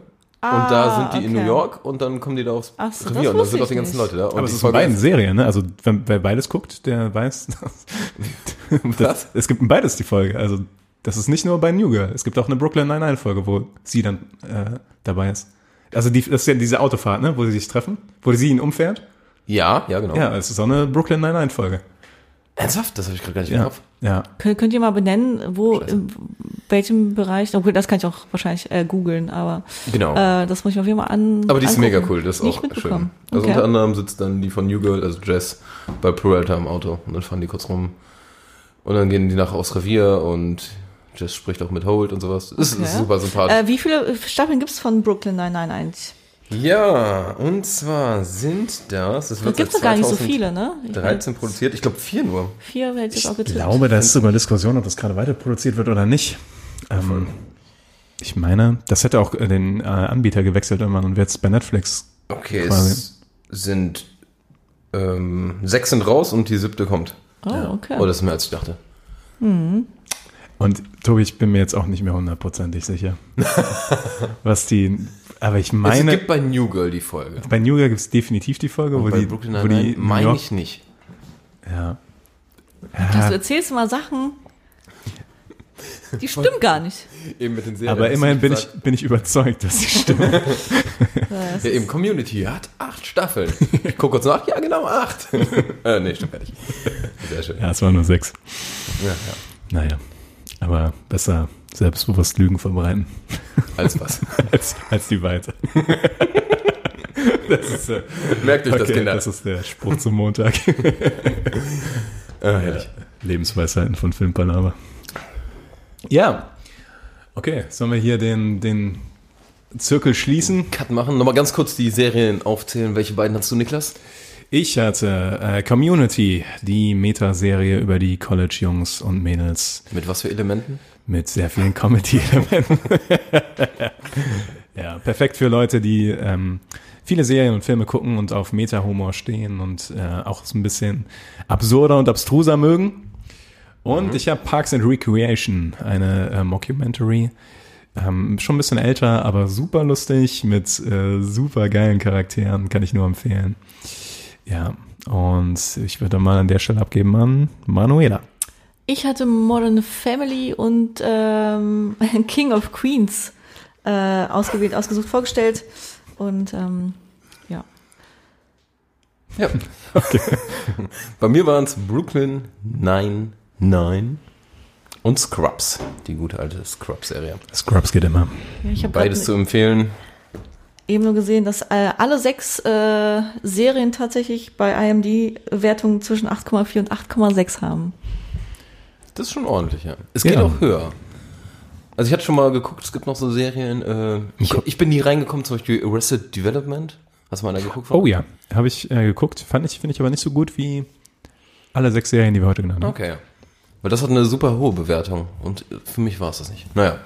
F: Ah,
E: und da sind die in
F: okay.
E: New York und dann kommen die da aufs
F: Ach so, das
E: Revier und da sind auch die ganzen
F: nicht.
E: Leute da. Und
A: Aber es ist in beiden Serien, ne? Also wer beides guckt, der weiß.
E: Was?
A: Es gibt in beides die Folge. Also das ist nicht nur bei New Girl. Es gibt auch eine Brooklyn Nine-Nine Folge, wo sie dann äh, dabei ist. Also die, das ist ja diese Autofahrt, ne? Wo sie sich treffen, wo sie ihn umfährt.
E: Ja, ja, genau.
A: Ja, es ist auch eine Brooklyn Nine-Nine Folge.
E: Ernsthaft? Das habe ich gerade gar nicht im
A: Ja,
E: Kopf.
A: ja.
F: Könnt, könnt ihr mal benennen, wo, in welchem Bereich, obwohl das kann ich auch wahrscheinlich äh, googeln, aber
E: Genau.
F: äh, das muss ich mir auf jeden Fall an.
E: Aber die ist
F: angucken.
E: mega cool, das ist
F: Nicht
E: auch
F: mitbekommen.
E: schön. Also
F: okay.
E: unter anderem sitzt dann die von New Girl, also Jess, bei Peralta im Auto und dann fahren die kurz rum. Und dann gehen die nachher aufs Revier und Jess spricht auch mit Holt und sowas. Das ist,
F: Okay.
E: ist super sympathisch.
F: Äh, wie viele Staffeln gibt's von Brooklyn 991?
E: Ja, und zwar sind das,
F: gibt's
E: seit
F: doch gar nicht so viele, ne? Ich
E: 13 produziert, ich glaube vier nur.
F: Vier hätte ich jetzt auch
A: Ich
F: getippt.
A: glaube, da ist sogar Diskussion, ob das gerade weiter produziert wird oder nicht. Ähm, ich meine, das hätte auch äh, den äh, Anbieter gewechselt irgendwann und wird jetzt bei Netflix.
E: Okay,
A: Quasi.
E: es sind ähm, sechs sind raus und die siebte kommt.
F: Oh, okay.
E: Oh, das ist mehr als ich dachte.
A: Und Tobi, ich bin mir jetzt auch nicht mehr hundertprozentig sicher, was die. Aber ich
E: es
A: meine,
E: gibt bei New Girl die Folge.
A: bei New Girl gibt es definitiv die Folge, wo
E: bei
A: die,
E: Brooklyn
A: wo die
E: meine ich nicht.
A: ja. Ja.
F: du erzählst mal Sachen, die stimmen gar nicht.
E: Eben mit den Serien.
A: Aber immerhin
E: nicht
A: bin ich, bin ich überzeugt, dass sie stimmen.
E: Ja, eben Community hat acht Staffeln. Ich gucke kurz nach, ja genau, acht. äh, nee, stimmt fertig. Sehr schön.
A: ja, es waren nur sechs.
E: Ja, ja.
A: Naja, aber besser selbstbewusst Lügen verbreiten
E: Als was.
A: als, als die Weite. das ist, äh,
E: Merkt euch das,
A: okay,
E: Kinder.
A: das ist der Spruch zum Montag.
E: ah, herrlich.
A: Lebensweisheiten von Filmpalava. Ja. Okay, sollen wir hier den, den Zirkel schließen?
E: Cut machen. Nochmal ganz kurz die Serien aufzählen. Welche beiden hast du, Niklas?
A: Ich hatte äh, Community, die Metaserie über die College-Jungs und Mädels
E: Mit was für Elementen?
A: Mit sehr vielen Comedy-Elementen. ja, perfekt für Leute, die ähm, viele Serien und Filme gucken und auf Meta-Humor stehen und äh, auch so ein bisschen absurder und abstruser mögen. Und ich habe Parks and Recreation, eine äh, Mockumentary. Ähm, schon ein bisschen älter, aber super lustig mit äh, super geilen Charakteren, kann ich nur empfehlen. Ja, und ich würde mal an der Stelle abgeben an Manuela.
F: Ich hatte Modern Family und ähm, King of Queens äh, ausgewählt, ausgesucht, vorgestellt. Und ähm, ja.
E: Ja. Bei mir waren es Brooklyn 99 und Scrubs. Die gute alte Scrubs-Serie.
A: Scrubs geht immer.
F: Ja, Ich habe
E: Beides zu empfehlen.
F: eben nur gesehen, dass äh, alle sechs äh, Serien tatsächlich bei IMD Wertungen zwischen 8,4 und 8,6 haben.
E: Das ist schon ordentlich, ja. Es
A: Ja.
E: geht auch höher. Also ich hatte schon mal geguckt, es gibt noch so Serien, äh, ich, ich bin nie reingekommen, zum Beispiel Arrested Development. Hast du mal da geguckt?
A: Oh ja, habe ich äh, geguckt. Fand ich, finde ich aber nicht so gut wie alle sechs Serien, die wir heute genannt haben.
E: Okay. Weil das hat eine super hohe Bewertung und für mich war es das nicht. Naja.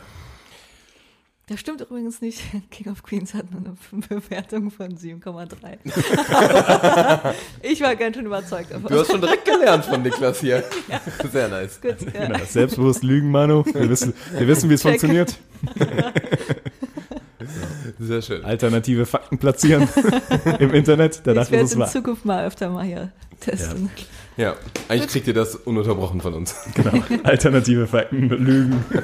F: Das stimmt übrigens nicht. King of Queens hat nur eine Bewertung von 7,3. ich war ganz schön überzeugt davon.
E: Du hast schon direkt gelernt von Niklas hier. Sehr nice.
F: Gut, ja.
A: Genau, selbstbewusst lügen, Manu. Wir wissen, wir wissen wie es
F: Check.
A: funktioniert.
E: Sehr schön.
A: Alternative Fakten platzieren im Internet. Da
F: Ich
A: dachte ich,
F: werde
A: es
F: in. Zukunft mal öfter mal hier testen.
E: Ja, eigentlich kriegt ihr das ununterbrochen von uns.
A: Genau. Alternative Fakten, Lügen.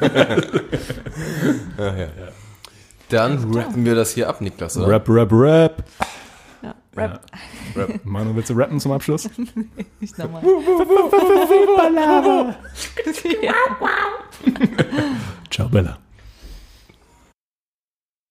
E: Ja, ja. Dann rappen wir das hier ab, Niklas, oder?
A: Rap, rap, rap.
F: Ja, Rap.
E: Rap.
A: Manu, willst du rappen zum Abschluss?
F: Ich nochmal.
A: Ciao, Bella.